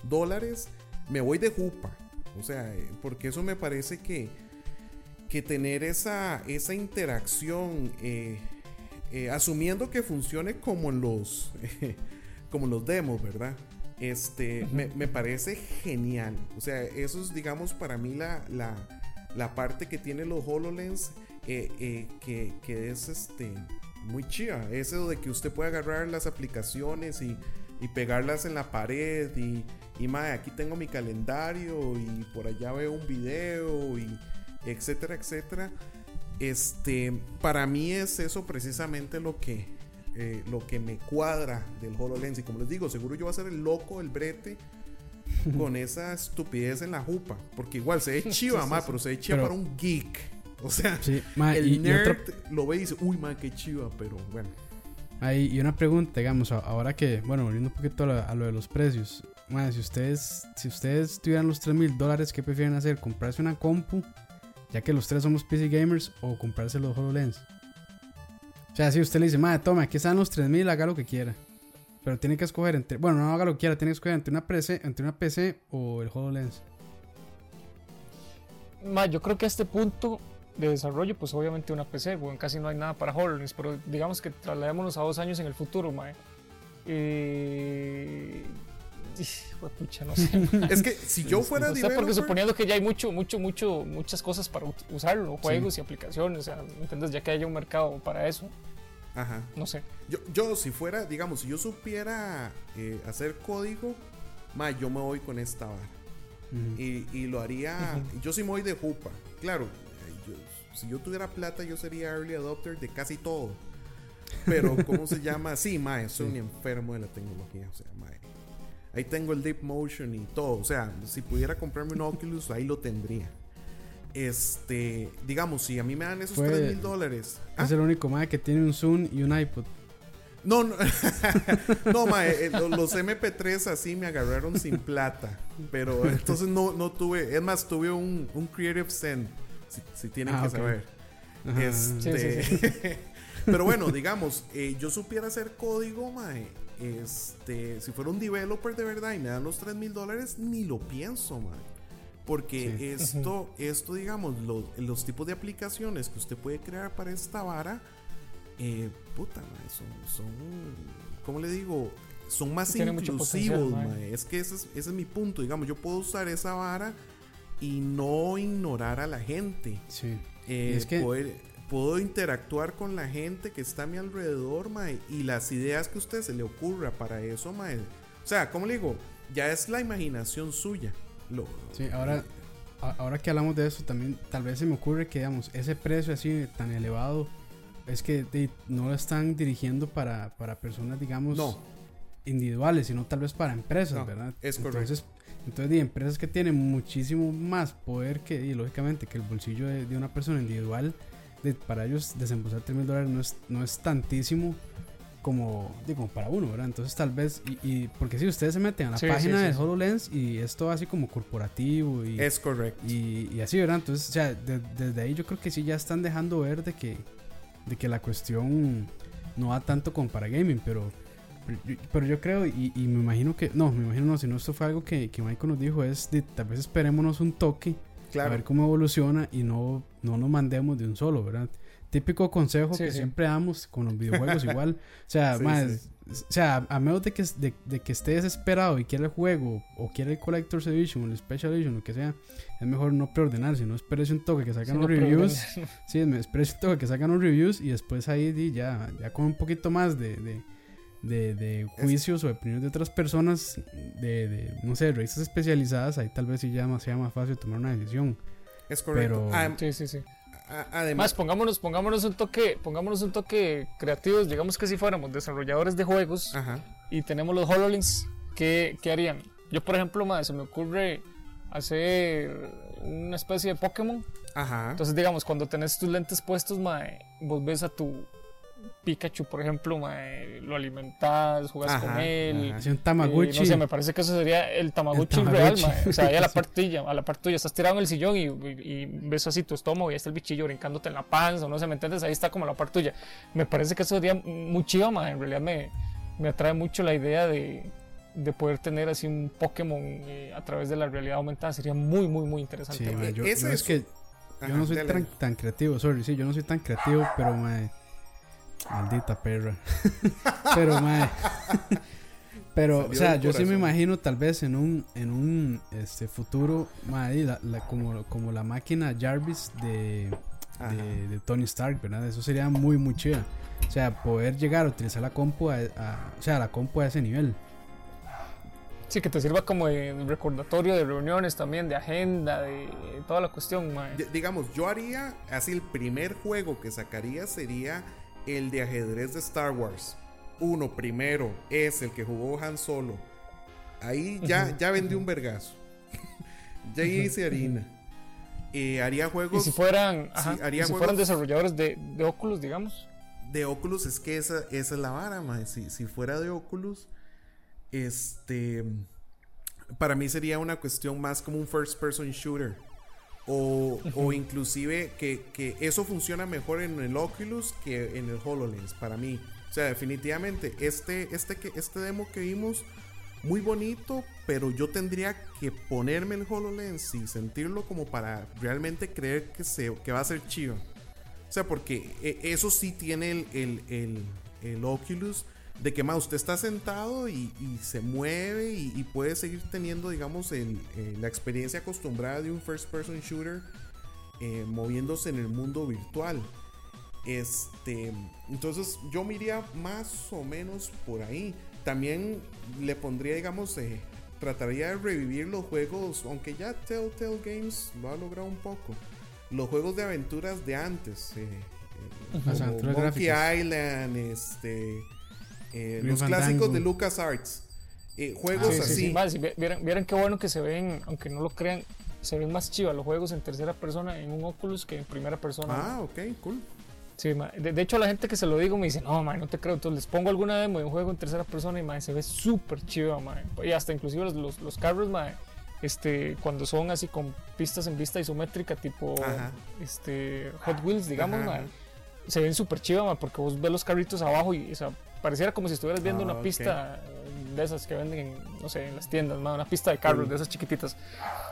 dólares, me voy de jupa, o sea, eh, porque eso me parece que, que tener esa, esa interacción, eh, eh, asumiendo que funcione como en los, como los demos, ¿verdad? Este, me, me parece genial. O sea, eso es, digamos, para mí la, la, la parte que tiene los HoloLens eh, eh, que, que es este, muy chida. Eso de que usted puede agarrar las aplicaciones y, y pegarlas en la pared y, y mae, aquí tengo mi calendario y por allá veo un video y etcétera, etcétera. Este, para mí es eso precisamente lo que, eh, lo que me cuadra del HoloLens. Y como les digo, seguro yo voy a ser el loco, el brete, con esa estupidez en la jupa. Porque igual se ve chiva, Sí, sí, ma, sí. pero se ve chiva Pero- para un geek. O sea, ma, el y, y nerd otra- lo ve y dice, uy, ma, qué chiva, pero bueno. Ahí, y una pregunta, digamos, ahora que, bueno, volviendo un poquito a lo, a lo de los precios. Ma, si ustedes, si ustedes tuvieran los 3 mil dólares, ¿qué prefieren hacer? ¿Comprarse una compu? Ya que los tres somos PC gamers, o comprarse los HoloLens. O sea, si usted le dice, madre, tome, aquí están los 3 mil, haga lo que quiera. Pero tiene que escoger entre, bueno, no haga lo que quiera, tiene que escoger entre una PC, entre una PC o el HoloLens. Ma, yo creo que a este punto de desarrollo, pues obviamente una PC, weón, casi no hay nada para HoloLens, pero digamos que trasladémonos a dos años en el futuro, mae. Eh, pucha, no sé. Es que si yo fuera No sé, porque suponiendo que ya hay mucho, mucho, mucho, muchas cosas para usarlo, juegos y aplicaciones, o sea, ¿me entiendes? Ya que haya un mercado para eso. Ajá. No sé. Yo, yo si fuera, digamos, si yo supiera eh, hacer código, ma, yo me voy con esta vara. Y, y lo haría. Yo sí me voy de jupa. Claro, yo- si yo tuviera plata, yo sería early adopter de casi todo. Pero, ¿cómo se llama? Sí, mae, soy un enfermo de la tecnología. O sea, mae. Ahí tengo el Deep Motion y todo. O sea, si pudiera comprarme un Oculus, ahí lo tendría. Este, digamos, si a mí me dan esos Fue- 3 mil dólares. Es el único mae que tiene un Zoom y un iPod. No, no, no mae, eh, lo- los MP3 así me agarraron sin plata. Pero entonces no, no tuve. Es más, tuve un, un Creative Zen. Si, si tienen Ah, que saber. Ajá. Este, Sí, pero bueno, digamos, eh, yo supiera hacer código, mae. Este, si fuera un developer de verdad y me dan los 3 mil dólares, ni lo pienso, mae. Porque Sí. esto, esto, digamos, los, los tipos de aplicaciones que usted puede crear para esta vara, eh, puta, mae, son, son, ¿cómo le digo? Son más Tiene inclusivos, mae. Es que ese es, ese es mi punto, digamos, yo puedo usar esa vara y no ignorar a la gente. Sí. Eh, Y es que- poder- puedo interactuar con la gente que está a mi alrededor, mae, y las ideas que a usted se le ocurra para eso, mae. O sea, ¿cómo le digo? Ya es la imaginación suya. Lo, Sí, ahora, ahora que hablamos de eso, también tal vez se me ocurre que, digamos, ese precio así tan elevado es que de- no lo están dirigiendo para, para personas, digamos, No. individuales, sino tal vez para empresas, No, ¿verdad? es correcto. Entonces, entonces de empresas que tienen muchísimo más poder que, y lógicamente, que el bolsillo de, de una persona individual, de- para ellos desembolsar 3 mil dólares no es, no es tantísimo como, digo, para uno, ¿verdad? Entonces tal vez, y, y- porque si ustedes se meten a la Sí, página sí, sí, de. HoloLens y es todo así como corporativo y, es correcto. y, y así, ¿verdad? Entonces, o sea, de- desde ahí yo creo que sí ya están dejando ver de que, de que la cuestión no va tanto como para gaming, pero, pero, yo- creo y, y me imagino que, no, me imagino no, si no, esto fue algo que, que Michael nos dijo, es de tal vez esperémonos un toque a claro. ver cómo evoluciona y no, no nos mandemos de un solo, ¿verdad? Típico consejo Sí, que sí. siempre damos con los videojuegos igual. O sea, Sí, sí. o sea, a menos de que, de, de que esté desesperado y quiera el juego o quiera el Collector's Edition o el Special Edition, lo que sea, es mejor no preordenar, sino esperes un toque que sacan no, los pero reviews. Sí, me espérese un toque que sacan los reviews y después ahí ya, ya con un poquito más de, de, de, de juicios o opiniones de otras personas, de, de, no sé, revistas especializadas, ahí tal vez sí ya más, sea más fácil tomar una decisión. Es correcto. pero- Sí, sí, sí. a- Más, además, pongámonos, pongámonos un toque, pongámonos un toque creativos, digamos que si fuéramos desarrolladores de juegos ajá. y tenemos los HoloLens, ¿qué, qué harían? Yo, por ejemplo, más, se me ocurre hacer una especie de Pokémon. Ajá. Entonces, digamos, cuando tenés tus lentes puestos, mae, vos ves a tu Pikachu, por ejemplo, mae, lo alimentás, jugás Ajá, con él. Así un Eh, Tamagotchi. no sé, me parece que eso sería el Tamagotchi, El real, mae. O sea, ahí a la Sí. par tuya, a la par tuya, estás tirado en el sillón y, y- y ves así tu estómago y ahí está el bichillo brincándote en la panza, o no sé, ¿me entiendes? Ahí está como la par tuya. Me parece que eso sería muy chido, mae. En realidad me, me atrae mucho la idea de, de poder tener así un Pokémon eh, a través de la realidad aumentada. Sería muy, muy, muy interesante. Sí, mae. Eh, yo, es yo es eso. que yo Ajá, no soy tan, tan creativo, sorry, sí, yo no soy tan creativo, pero mae, maldita perra. pero mae, pero Salió o sea, yo sí me imagino tal vez en un en un este futuro, mae, la- la- como como la máquina Jarvis de, de, de Tony Stark, ¿verdad? Eso sería muy muy chida. O sea, poder llegar a utilizar la compu a, a- o sea, la compu a ese nivel. Sí, que te sirva como de recordatorio de reuniones también, de agenda, de toda la cuestión, mae. D- digamos, yo haría, así el primer juego que sacaría sería el de ajedrez de Star Wars. Uno primero es el que jugó Han Solo. Ahí ya, ya vendí un vergazo. ya hice harina. Eh, haría Y juegos si fueran, ajá, haría y si juegos- fueran desarrolladores de, de Oculus, digamos. de Oculus, es que esa, esa es la vara, mae. Si, si fuera de Oculus, este. Para mí sería una cuestión más como un first person shooter. O, o inclusive que, que eso funciona mejor en el Oculus que en el HoloLens, para mí. O sea, definitivamente, este, este, que, este demo que vimos, muy bonito, pero yo tendría que ponerme el HoloLens y sentirlo como para realmente creer que, se, que va a ser chido. O sea, porque eh, eso sí tiene el, el, el, el Oculus de que más usted está sentado y, y se mueve y, y puede seguir teniendo, digamos, el, eh, la experiencia acostumbrada de un first person shooter eh, moviéndose en el mundo virtual. Este, entonces yo me iría más o menos por ahí. También le pondría, digamos, eh, trataría de revivir los juegos, aunque ya Telltale Games lo ha logrado un poco. Los juegos de aventuras de antes, eh, eh, como Monkey Island, este, eh, los clásicos de LucasArts. Eh, juegos así. vieran, qué bueno que se ven, aunque no lo crean, se ven más chivas los juegos en tercera persona en un Oculus que en primera persona. Ah, ok, cool. Sí, de, hecho, a la gente que se lo digo me dice, no, man, no te creo. Entonces les pongo alguna demo de un juego en tercera persona y man, se ve súper chido, man. Y hasta inclusive los, los, carros, man, este, cuando son así con pistas en vista isométrica, tipo este, Hot Wheels, digamos, se ven súper chido, man, porque vos ves los carritos abajo y o pareciera como si estuvieras viendo una ah, pista de esas que venden, en, no sé, en las tiendas, man, una pista de carros de esas chiquititas.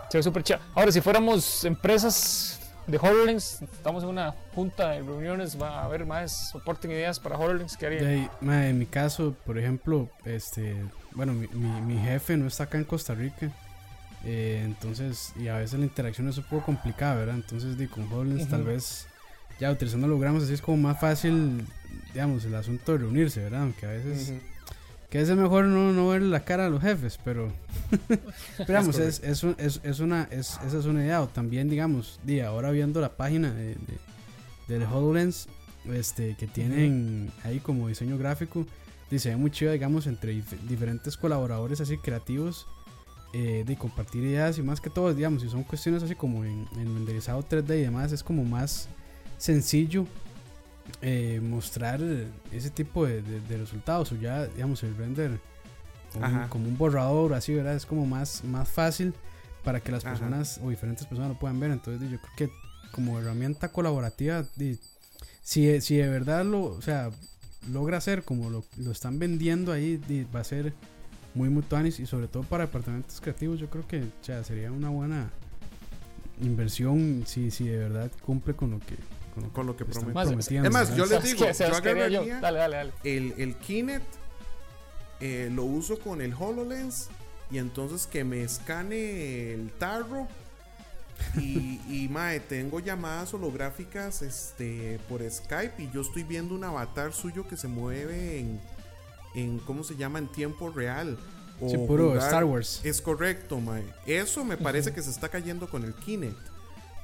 Se ve súper chido. Ahora, si fuéramos empresas de HoloLens. Estamos en una junta de reuniones. Va a haber más soporte ideas para HoloLens. ¿Qué haría? en mi caso, por ejemplo, este, bueno, mi, mi, jefe no está acá en Costa Rica. Eh, entonces, y a veces la interacción es un poco complicada, ¿verdad? Entonces, di, con HoloLens tal vez ya utilizando hologramas así es como más fácil, digamos, el asunto de reunirse, ¿verdad? Aunque a veces que es mejor no, no ver la cara a los jefes, pero, digamos, es, es, es, es, una, es, esa es una idea. O también, digamos, di, ahora viendo la página de, de, HoloLens, este, que tienen ahí como diseño gráfico, dice muy chido, digamos, entre diferentes colaboradores así creativos, eh, de compartir ideas y más que todo, digamos, si son cuestiones así como en, en renderizado 3D y demás, es como más sencillo eh, mostrar ese tipo de, resultados o ya digamos el render como, un borrador así verdad es como más más fácil para que las personas o diferentes personas lo puedan ver. Entonces yo creo que como herramienta colaborativa si, si de verdad lo o sea logra hacer como lo, están vendiendo ahí va a ser muy mutuanis y sobre todo para departamentos creativos yo creo que sería una buena inversión si, si de verdad cumple con lo que con, lo que promete. Es más, yo les digo, yo agarraría dale, dale, dale. El, el Kinect, eh, lo uso con el HoloLens y entonces que me escane el tarro. y, y mae, tengo llamadas holográficas este, por Skype y yo estoy viendo un avatar suyo que se mueve en, en ¿cómo se llama? En tiempo real. O puro Star Wars. Es correcto, mae. Eso me parece que se está cayendo con el Kinect.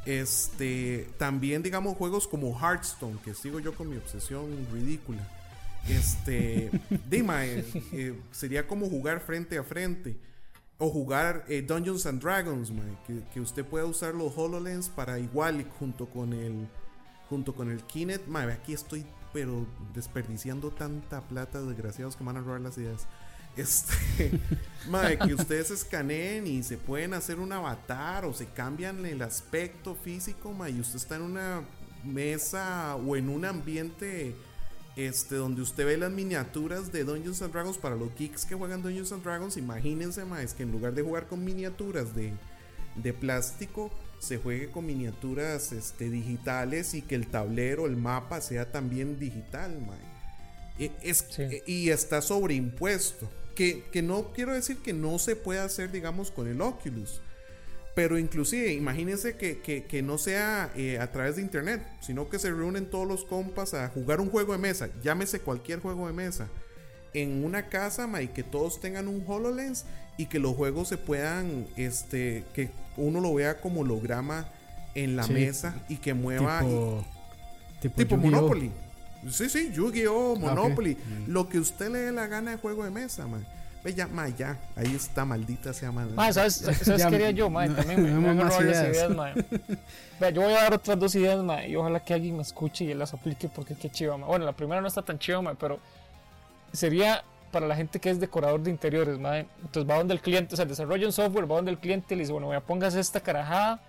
Este, también digamos juegos como Hearthstone, que sigo yo con mi obsesión ridícula. Este, Dima, eh, eh, sería como jugar frente a frente. O jugar eh, Dungeons and Dragons, que, usted pueda usar los HoloLens para igual junto con el junto con el Kinect. aquí estoy pero desperdiciando tanta plata, desgraciados que van a robar las ideas. Este, madre, que ustedes escaneen y se pueden hacer un avatar o se cambian el aspecto físico, madre, y usted está en una mesa o en un ambiente este, donde usted ve las miniaturas de Dungeons and Dragons para los geeks que juegan Dungeons and Dragons, imagínense, madre, es que en lugar de jugar con miniaturas de, de plástico, se juegue con miniaturas este, digitales y que el tablero, el mapa sea también digital, madre. E, es, e, Y está sobreimpuesto que, no quiero decir que no se pueda hacer, digamos, con el Oculus. Pero inclusive, imagínense que, no sea eh, a través de internet, sino que se reúnen todos los compas a jugar un juego de mesa, llámese cualquier juego de mesa, en una casa y que todos tengan un HoloLens y que los juegos se puedan, este, que uno lo vea como holograma en la mesa y que mueva. Tipo, tipo Monopoly. Sí, sí, Yu-Gi-Oh, ah, Monopoly. Mm. Lo que usted le dé la gana de juego de mesa, man. Ve ya, ma, ya. Ahí está, maldita sea, man. ¿sabes, ¿sabes qué haría yo, man? También me, me más ideas, ideas man. yo voy a dar otras dos ideas, man. Y ojalá que alguien me escuche y las aplique porque qué chiva, man. Bueno, la primera no está tan chiva, man, pero sería para la gente que es decorador de interiores, man. Entonces va donde el cliente, o sea, desarrolla un software, va donde el cliente y le dice, bueno, a pongas esta carajada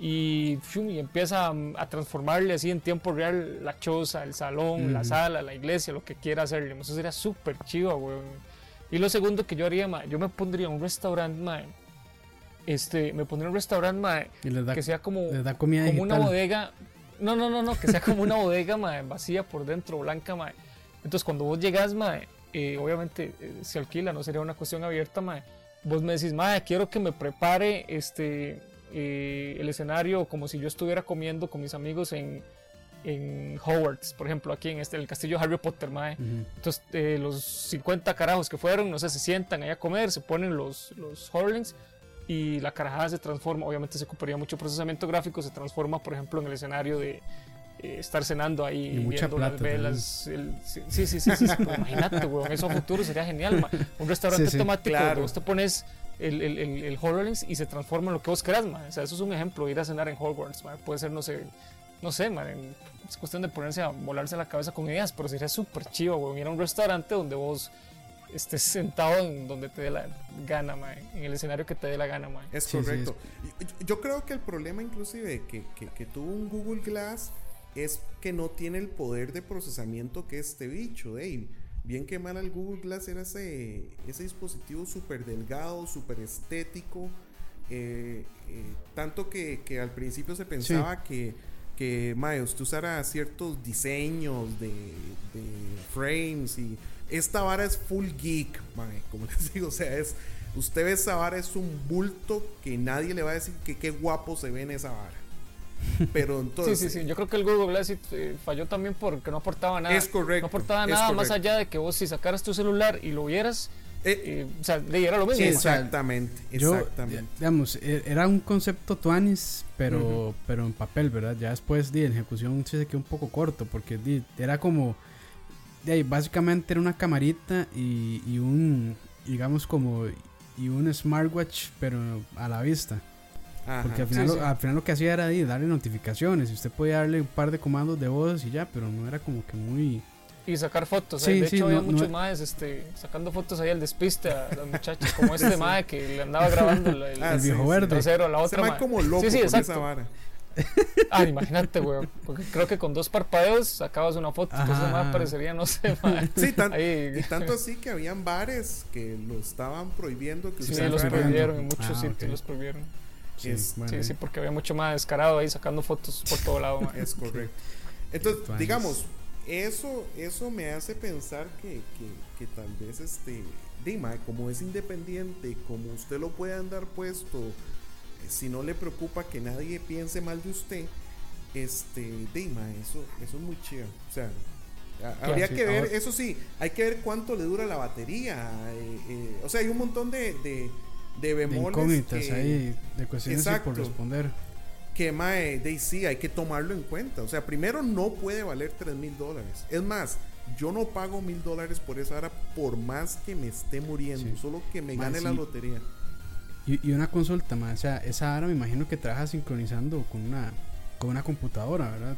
y, y empieza a, transformarle así en tiempo real la choza, el salón, la sala, la iglesia, lo que quiera hacerle. Eso sería súper chido, weón. Y lo segundo que yo haría, yo me pondría un restaurante, Este, me pondría un restaurante, que sea como, como una bodega. No, no, no, no, que sea como una bodega, vacía por dentro, blanca, Entonces, cuando vos llegas, eh, obviamente eh, se alquila, no sería una cuestión abierta, Vos me decís, quiero que me prepare este eh, el escenario como si yo estuviera comiendo con mis amigos en, en Hogwarts, por ejemplo, aquí en este, el castillo Harry Potter, mae. Entonces, eh, los 50 carajos que fueron, no sé, se sientan ahí a comer, se ponen los, los Horlings y la carajada se transforma. Obviamente se ocuparía mucho procesamiento gráfico, se transforma, por ejemplo, en el escenario de eh, estar cenando ahí Y mucha viendo las plata velas. el- sí, sí, sí, sí, sí, sí, pues, imagínate, weón, eso a futuro sería genial. ma. Un restaurante Sí, sí. temático Claro. donde vos te pones el, el, el, el HoloLens y se transforma en lo que vos querás, ma. O sea, eso es un ejemplo, ir a cenar en Hogwarts, ma. Puede ser, no sé, no sé, man, en- es cuestión de ponerse a volarse la cabeza con ideas, pero sería súper chivo, weón, ir a un restaurante donde vos estés sentado en donde te dé la gana, ma, en el escenario que te dé la gana, ma. Es Sí, sí, correcto. Yo- Yo creo que el problema inclusive que, que, que tuvo un Google Glass es que no tiene el poder de procesamiento que este bicho, Dave. Bien que mal el Google Glass era ese, ese dispositivo súper delgado, súper estético. eh, eh, tanto que, que al principio se pensaba que, que mae, usted usara ciertos diseños de, de frames y esta vara es full geek, mae, como les digo, o sea, es usted ve esa vara es un bulto que nadie le va a decir que qué guapo se ve en esa vara. Pero Sí, entonces sí, sí. Yo creo que el Google Glass eh, falló también porque no aportaba nada. Es correcto, No aportaba nada más allá de que vos si sacaras tu celular y lo vieras, eh, eh, o sea, le diera lo mismo. Sí, exactamente, Yo, exactamente. digamos, e- era un concepto tuanis, pero, pero en papel, ¿verdad? Ya después de en ejecución sí se quedó un poco corto, porque di, era como, de ahí, básicamente era una camarita y, y un, digamos, como, y un smartwatch, pero a la vista. Ajá. Porque al final, Sí, lo, sí. al final lo que hacía era darle notificaciones y usted podía darle un par de comandos de voz y ya, pero no era como que muy... Y sacar fotos. Sí, eh. de sí, hecho, había no- no- muchos maes este, sacando fotos ahí al despiste a las muchachas, como este mae que le andaba grabando el, el Ah, el sí, viejo sí. verde. trasero a la Se otra va mae. como loco Sí, sí, con exacto. esa vara. Ah, imagínate, weón. Porque creo que con dos parpadeos sacabas una foto. Ajá, Entonces, ajá. parecería, no sé, mae. Sí, tan- Ahí, y tanto así que habían bares que lo estaban prohibiendo que sí, los prohibieron en muchos Ah, sitios, ok. los prohibieron. Sí, Es- bueno, Sí, sí, porque había mucho más descarado ahí sacando fotos por todo lado, mae. Es correcto. Entonces, digamos, eso, eso me hace pensar que, que, que tal vez este Dima, como es independiente, como usted lo puede andar puesto, eh, si no le preocupa que nadie piense mal de usted, este Dima, eso, eso es muy chido. O sea, a- habría sí, que ver, ahora- eso sí, hay que ver cuánto le dura la batería. eh, eh, o sea, hay un montón de, de, de de bemoles incógnitas que- ahí, de cuestiones Exacto. por responder. que mae, de sí hay que tomarlo en cuenta. O sea, primero no puede valer 3 mil dólares. Es más, yo no pago mil dólares por esa hora por más que me esté muriendo, Sí. solo que me Mae, gane la sí. lotería. Y, y una consulta más, o sea, esa ahora me imagino que trabaja sincronizando con una con una computadora, ¿verdad?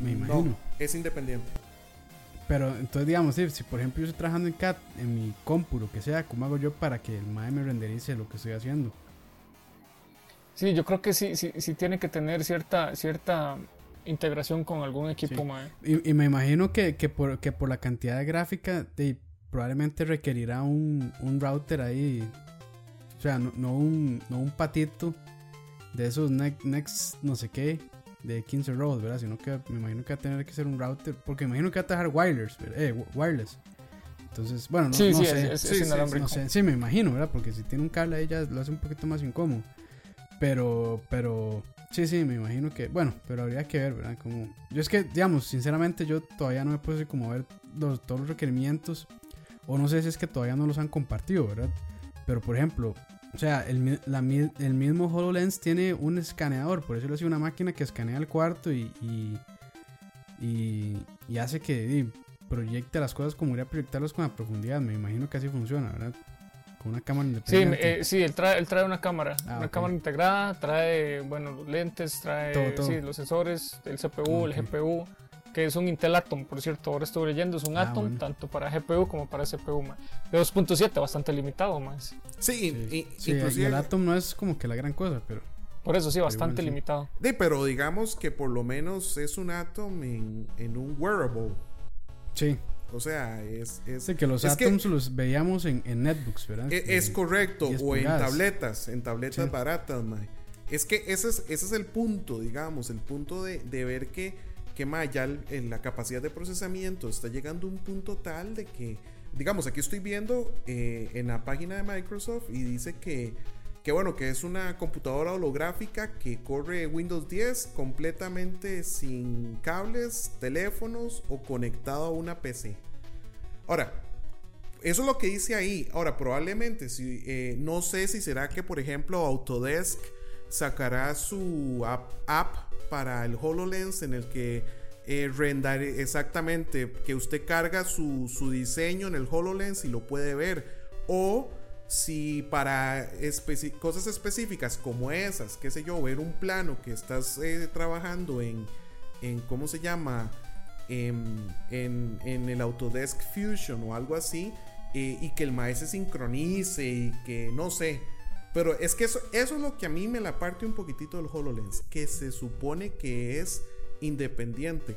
Me imagino. No, es independiente. Pero entonces, digamos, si, si por ejemplo yo estoy trabajando en CAT, en mi compu, lo que sea, ¿cómo hago yo para que el MAE me renderice lo que estoy haciendo? Sí, yo creo que sí, sí, sí tiene que tener cierta, cierta integración con algún equipo, Sí. mae. Y, y me imagino que, que, por, que por la cantidad de gráfica, de, probablemente requerirá un, un router ahí. O sea, no, no un, no un patito de esos next, next no sé qué, de 15 rows, ¿verdad? Sino que me imagino que va a tener que ser un router, porque me imagino que va a trabajar wireless, ¿verdad? Eh, wireless. Entonces, bueno, no, sí, no sí, sé. es, es- Sí, es. No sé, sí, me imagino, ¿verdad? Porque si tiene un cable ahí ya lo hace un poquito más incómodo. Pero, pero, sí, sí, me imagino que, bueno, pero habría que ver, ¿verdad? Como, yo es que, digamos, sinceramente yo todavía no me puse como a ver los, todos los requerimientos, o no sé si es que todavía no los han compartido, ¿verdad? Pero, por ejemplo, o sea, el, la el mismo HoloLens tiene un escaneador, por eso le hace una máquina que escanea el cuarto y, y, y, y hace que di, proyecte las cosas como iría a proyectarlos con la profundidad. Me imagino que así funciona, ¿verdad? Con una cámara Sí, independiente. eh, sí, él trae, él trae una cámara, Ah, una cámara integrada, trae, bueno, los lentes, trae Todo, todo. sí, los sensores, el CPU, el GPU, que es un Intel Atom, por cierto, ahora estuve leyendo, es un Ah, Atom bueno. tanto para GPU como para CPU, ma. de 2.7, bastante limitado más. Sí, Sí, y- Sí, el Atom no es como que la gran cosa, pero Por eso sí, bastante igual sí. limitado. de, pero digamos que por lo menos es un Atom en, en un wearable. sí. O sea, es, es, Sí, que los es Atoms los veíamos en, en netbooks, ¿verdad? E- Es, Y- correcto, 10 o en tabletas, en tabletas Sí. baratas, mae. Es que ese es, ese es el punto, digamos, el punto de, de ver que, que mae, ya el- la capacidad de procesamiento está llegando a un punto tal de que, digamos, aquí estoy viendo eh, en la página de Microsoft y dice que, que bueno, que es una computadora holográfica que corre Windows 10 completamente sin cables, teléfonos o conectado a una PC. Ahora, eso es lo que dice ahí. Ahora, probablemente, si, eh, no sé si será que, por ejemplo, Autodesk sacará su app, para el HoloLens en el que eh, exactamente que usted carga su, su diseño en el HoloLens y lo puede ver. O si para cosas específicas como esas, qué sé yo, ver un plano que estás eh, trabajando en, en, ¿cómo se llama? En, en, el Autodesk Fusion o algo así, eh, y que el maestro se sincronice y que no sé. Pero es que eso, eso es lo que a mí me la parte un poquitito del HoloLens, que se supone que es independiente.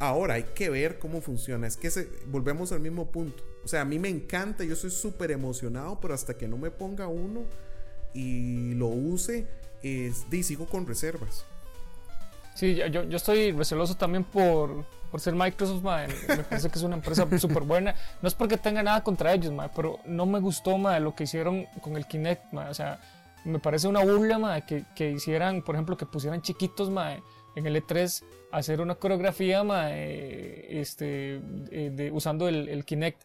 Ahora hay que ver cómo funciona. Es que se, volvemos al mismo punto. O sea, a mí me encanta, yo soy súper emocionado, pero hasta que no me ponga uno y lo use, es, y sigo con reservas. Sí, yo, yo estoy receloso también por, por ser Microsoft, me parece que es una empresa súper buena. No es porque tenga nada contra ellos, pero no me gustó lo que hicieron con el Kinect. O sea, me parece una burla que, hicieran, por ejemplo, que pusieran chiquitos en el E3 hacer una coreografía este, eh, usando el Kinect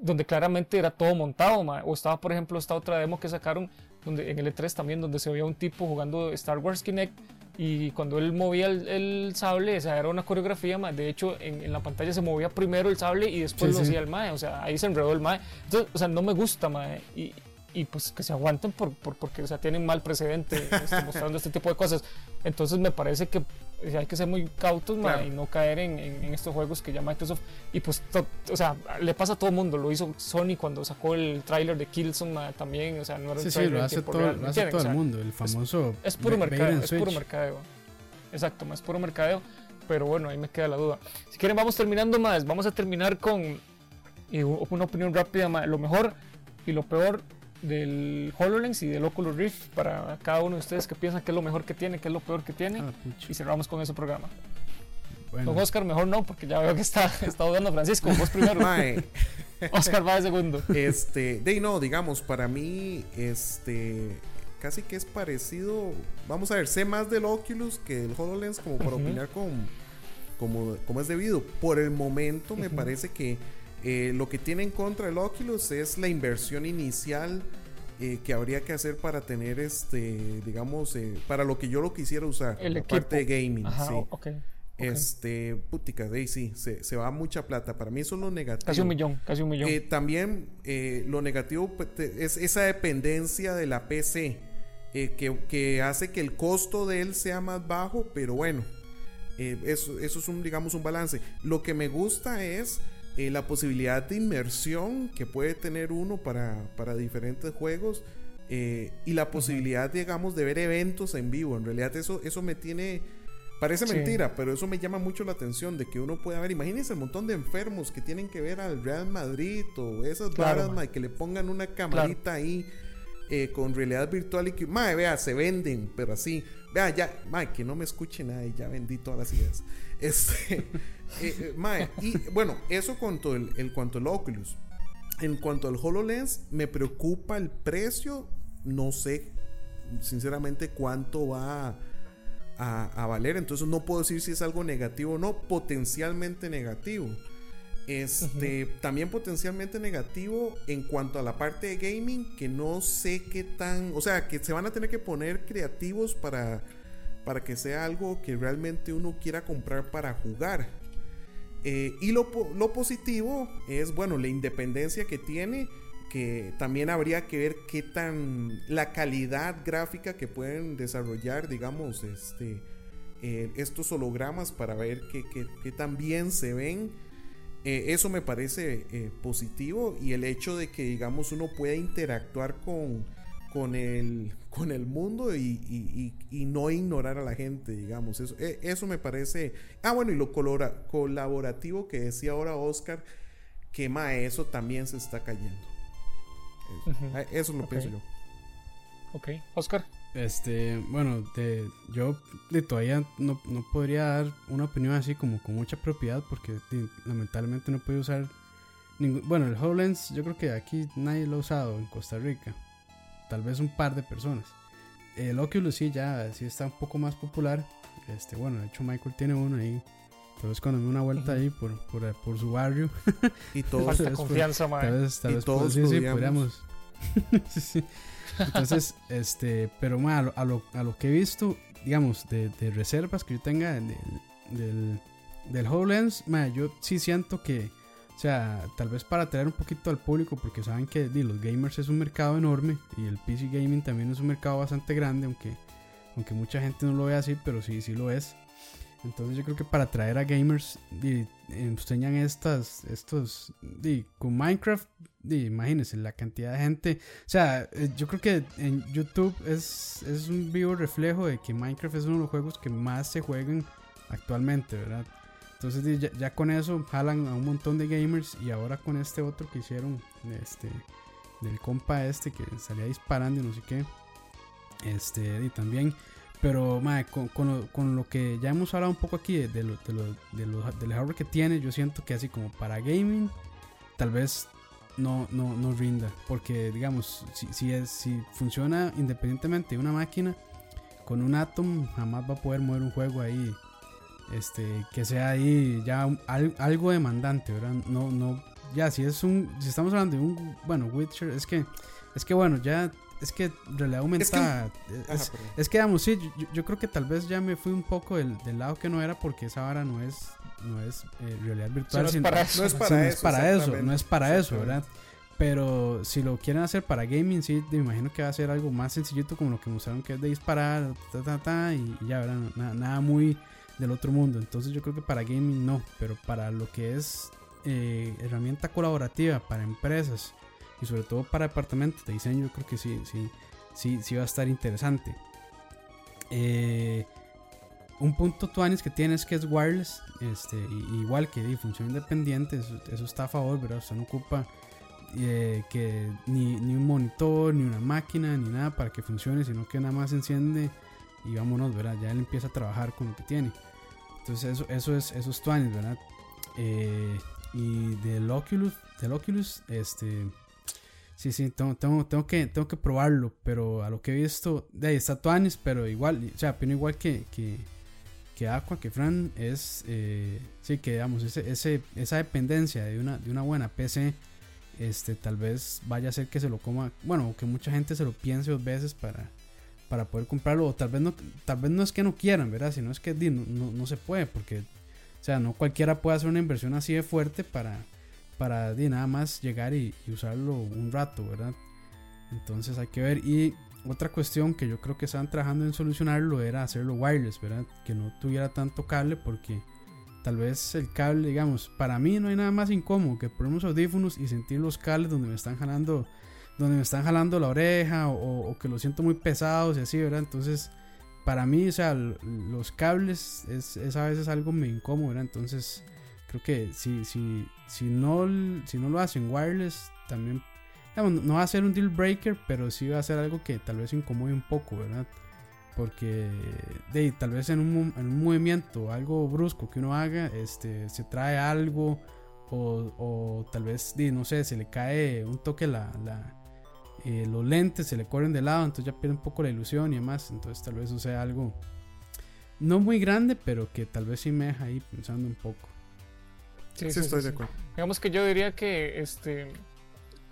donde claramente era todo montado, o estaba por ejemplo esta otra demo que sacaron donde, en el E3 también, donde se veía un tipo jugando Star Wars Kinect y cuando él movía el, sable, o sea, era una coreografía, de hecho en, la pantalla se movía primero el sable y después lo hacía el mae, o sea, ahí se enredó el mae. Entonces, o sea, no me gusta, mae, y, y pues que se aguanten por, porque o sea, tienen mal precedente este, mostrando este tipo de cosas. Entonces me parece que hay que ser muy cautos y no caer en, en, estos juegos que ya Microsoft y pues o sea le pasa a todo el mundo lo hizo Sony cuando sacó el tráiler de Killzone también o sea no era sí, sí, lo hace todo, lo hace todo el mundo el famoso es, puro mercado es puro mercadeo exacto es puro mercadeo pero bueno ahí me queda la duda. Si quieren vamos terminando más vamos a terminar con una opinión rápida lo mejor y lo peor del HoloLens y del Oculus Rift para cada uno de ustedes que piensan que es lo mejor que tiene, que es lo peor que tiene. Ah, y cerramos con ese programa. Bueno. Don Oscar, mejor no, porque ya veo que está, está dudando Francisco. Vos primero. Oscar va de segundo. Este, de no, digamos, para mí, este, casi que es parecido. Vamos a ver, sé más del Oculus que del HoloLens, como para opinar con, como, como es debido. Por el momento, me parece que eh, lo que tiene en contra el Oculus es la inversión inicial eh, que habría que hacer para tener este, digamos, eh, para lo que yo lo quisiera usar, el la parte de gaming. sí. Este, putica, de sí, se, se, va mucha plata. Para mí eso es lo negativo. Casi un millón, casi un millón. también lo negativo pues, es esa dependencia de la PC, que, que, hace que el costo de él sea más bajo, pero bueno, eso, eso es un, digamos, un balance. Lo que me gusta es eh, la posibilidad de inmersión que puede tener uno para, para diferentes juegos eh, y la posibilidad, digamos, de ver eventos en vivo. En realidad eso, eso me tiene... Parece mentira, pero eso me llama mucho la atención de que uno pueda ver, imagínense el montón de enfermos que tienen que ver al Real Madrid o esas claro, que le pongan una camarita ahí eh, con realidad virtual y que, madre, vea, se venden, pero así, vea, ya, madre, que no me escuche nadie, ya vendí todas las ideas. Este, eh, eh, y bueno, eso cuanto el, el, cuanto el Oculus. En cuanto al HoloLens, me preocupa el precio. No sé, sinceramente, cuánto va a, valer. Entonces no puedo decir si es algo negativo o no. Potencialmente negativo. Este, también potencialmente negativo en cuanto a la parte de gaming, que no sé qué tan, o sea, que se van a tener que poner creativos para para que sea algo que realmente uno quiera comprar para jugar. Eh, y lo, positivo es, bueno, la independencia que tiene, que también habría que ver qué tan la calidad gráfica que pueden desarrollar, digamos, este, eh, estos hologramas para ver qué, tan bien se ven. Eh, eso me parece positivo y el hecho de que, digamos, uno pueda interactuar con, con el, con el mundo y, no ignorar a la gente, digamos. Eso, e, eso me parece... Ah, bueno, y lo colaborativo que decía ahora Oscar, que ma, eso también se está cayendo. Eso, lo pienso yo. Ok, Oscar. Este, bueno, de, yo de, todavía no, podría dar una opinión así como con mucha propiedad porque lamentablemente no puedo usar ningún... Bueno, el HoloLens yo creo que aquí nadie lo ha usado en Costa Rica. tal vez un par de personas. El Oculus sí ya sí está un poco más popular. Este, bueno, de hecho Michael tiene uno ahí. Tal vez cuando me una vuelta ahí por, por, por, su barrio. Y todos, Falta confianza, tal vez, tal Y vez todos sí, sí, estudiamos. podríamos. Sí, sí. Entonces, este, pero ma, a, lo, a, lo, que he visto, digamos, de, reservas que yo tenga del, del, del HoloLens, yo sí siento que, o sea, tal vez para atraer un poquito al público, porque saben que los gamers es un mercado enorme y el PC gaming también es un mercado bastante grande, aunque, aunque mucha gente no lo ve así, pero sí, sí lo es. Entonces yo creo que para atraer a gamers di, enseñan estas, estos, di, con Minecraft, imagínense la cantidad de gente. O sea, eh, yo creo que en YouTube es, es un vivo reflejo de que Minecraft es uno de los juegos que más se juegan actualmente, ¿verdad? Entonces ya, con eso jalan a un montón de gamers y ahora con este otro que hicieron, este, del compa este que salía disparando y no sé qué, este, y también pero mae, con, con, lo, que ya hemos hablado un poco aquí de, de, lo, de, lo, de lo, del hardware que tiene, yo siento que así como para gaming, tal vez no, no, no rinda. Porque digamos, si, si, es, si funciona independientemente de una máquina, con un Atom jamás va a poder mover un juego ahí. Este, que sea ahí ya un, al, algo demandante, ¿verdad? No, no, ya si es un, si estamos hablando de un, bueno, Witcher, es que, es que bueno, ya es que realidad aumentada. Es que, es, Ajá, es que digamos, sí, yo, yo, creo que tal vez ya me fui un poco del, del, lado que no era porque esa vara no es, no es eh, realidad virtual. no, es para eso. no es para, no eso, es para eso, no es para eso, ¿verdad? Pero si lo quieren hacer para gaming, sí, me imagino que va a ser algo más sencillito como lo que mostraron que es de disparar, ta, ta, ta, y, y ya, ¿verdad? Nada, nada, muy del otro mundo. Entonces yo creo que para gaming no, pero para lo que es eh, herramienta colaborativa para empresas y sobre todo para departamentos de diseño yo creo que sí sí sí sí va a estar interesante eh, un punto tuanis que tiene es que es wireless este igual que y funciona independiente eso, está a favor verdad usted no ocupa eh, que ni, ni, un monitor ni una máquina ni nada para que funcione sino que nada más enciende y vámonos verdad ya él empieza a trabajar con lo que tiene. Entonces eso eso es eso es tuanis verdad eh, y del Oculus del Oculus este Sí, sí, tengo, tengo, tengo, que, tengo que probarlo, pero a lo que he visto, de ahí está Tuanis, pero igual, o sea, opino igual que, que Aqua, que Fran, es, eh, sí, que digamos, ese, ese, esa dependencia de una, de una buena PC, este, tal vez vaya a ser que se lo coma, bueno, que mucha gente se lo piense dos veces para, para poder comprarlo, o tal vez no, tal vez no es que no quieran, ¿verdad? Sino es que no, no, no se puede, porque, o sea, no cualquiera puede hacer una inversión así de fuerte para para de nada más llegar y, y, usarlo un rato, ¿verdad? Entonces hay que ver. Y otra cuestión que yo creo que estaban trabajando en solucionarlo era hacerlo wireless, ¿verdad? Que no tuviera tanto cable porque tal vez el cable, digamos, para mí no hay nada más incómodo que poner unos audífonos y sentir los cables donde me están jalando, donde me están jalando la oreja o, que lo siento muy pesados y así, ¿verdad? Entonces, para mí, o sea, los cables es, es a veces algo muy incómodo, ¿verdad? Entonces, creo que si, si, si, no, si no lo hacen wireless, también digamos, no va a ser un deal breaker, pero sí va a ser algo que tal vez incomode un poco, ¿verdad? Porque de, tal vez en un, en un movimiento, algo brusco que uno haga, este, se trae algo o, o tal vez, de, no sé, se le cae un toque la, la eh, los lentes, se le corren de lado, entonces ya pierde un poco la ilusión y demás, entonces tal vez eso sea algo no muy grande, pero que tal vez sí me deja ahí pensando un poco. Sí, sí, estoy de acuerdo. Digamos que yo diría que este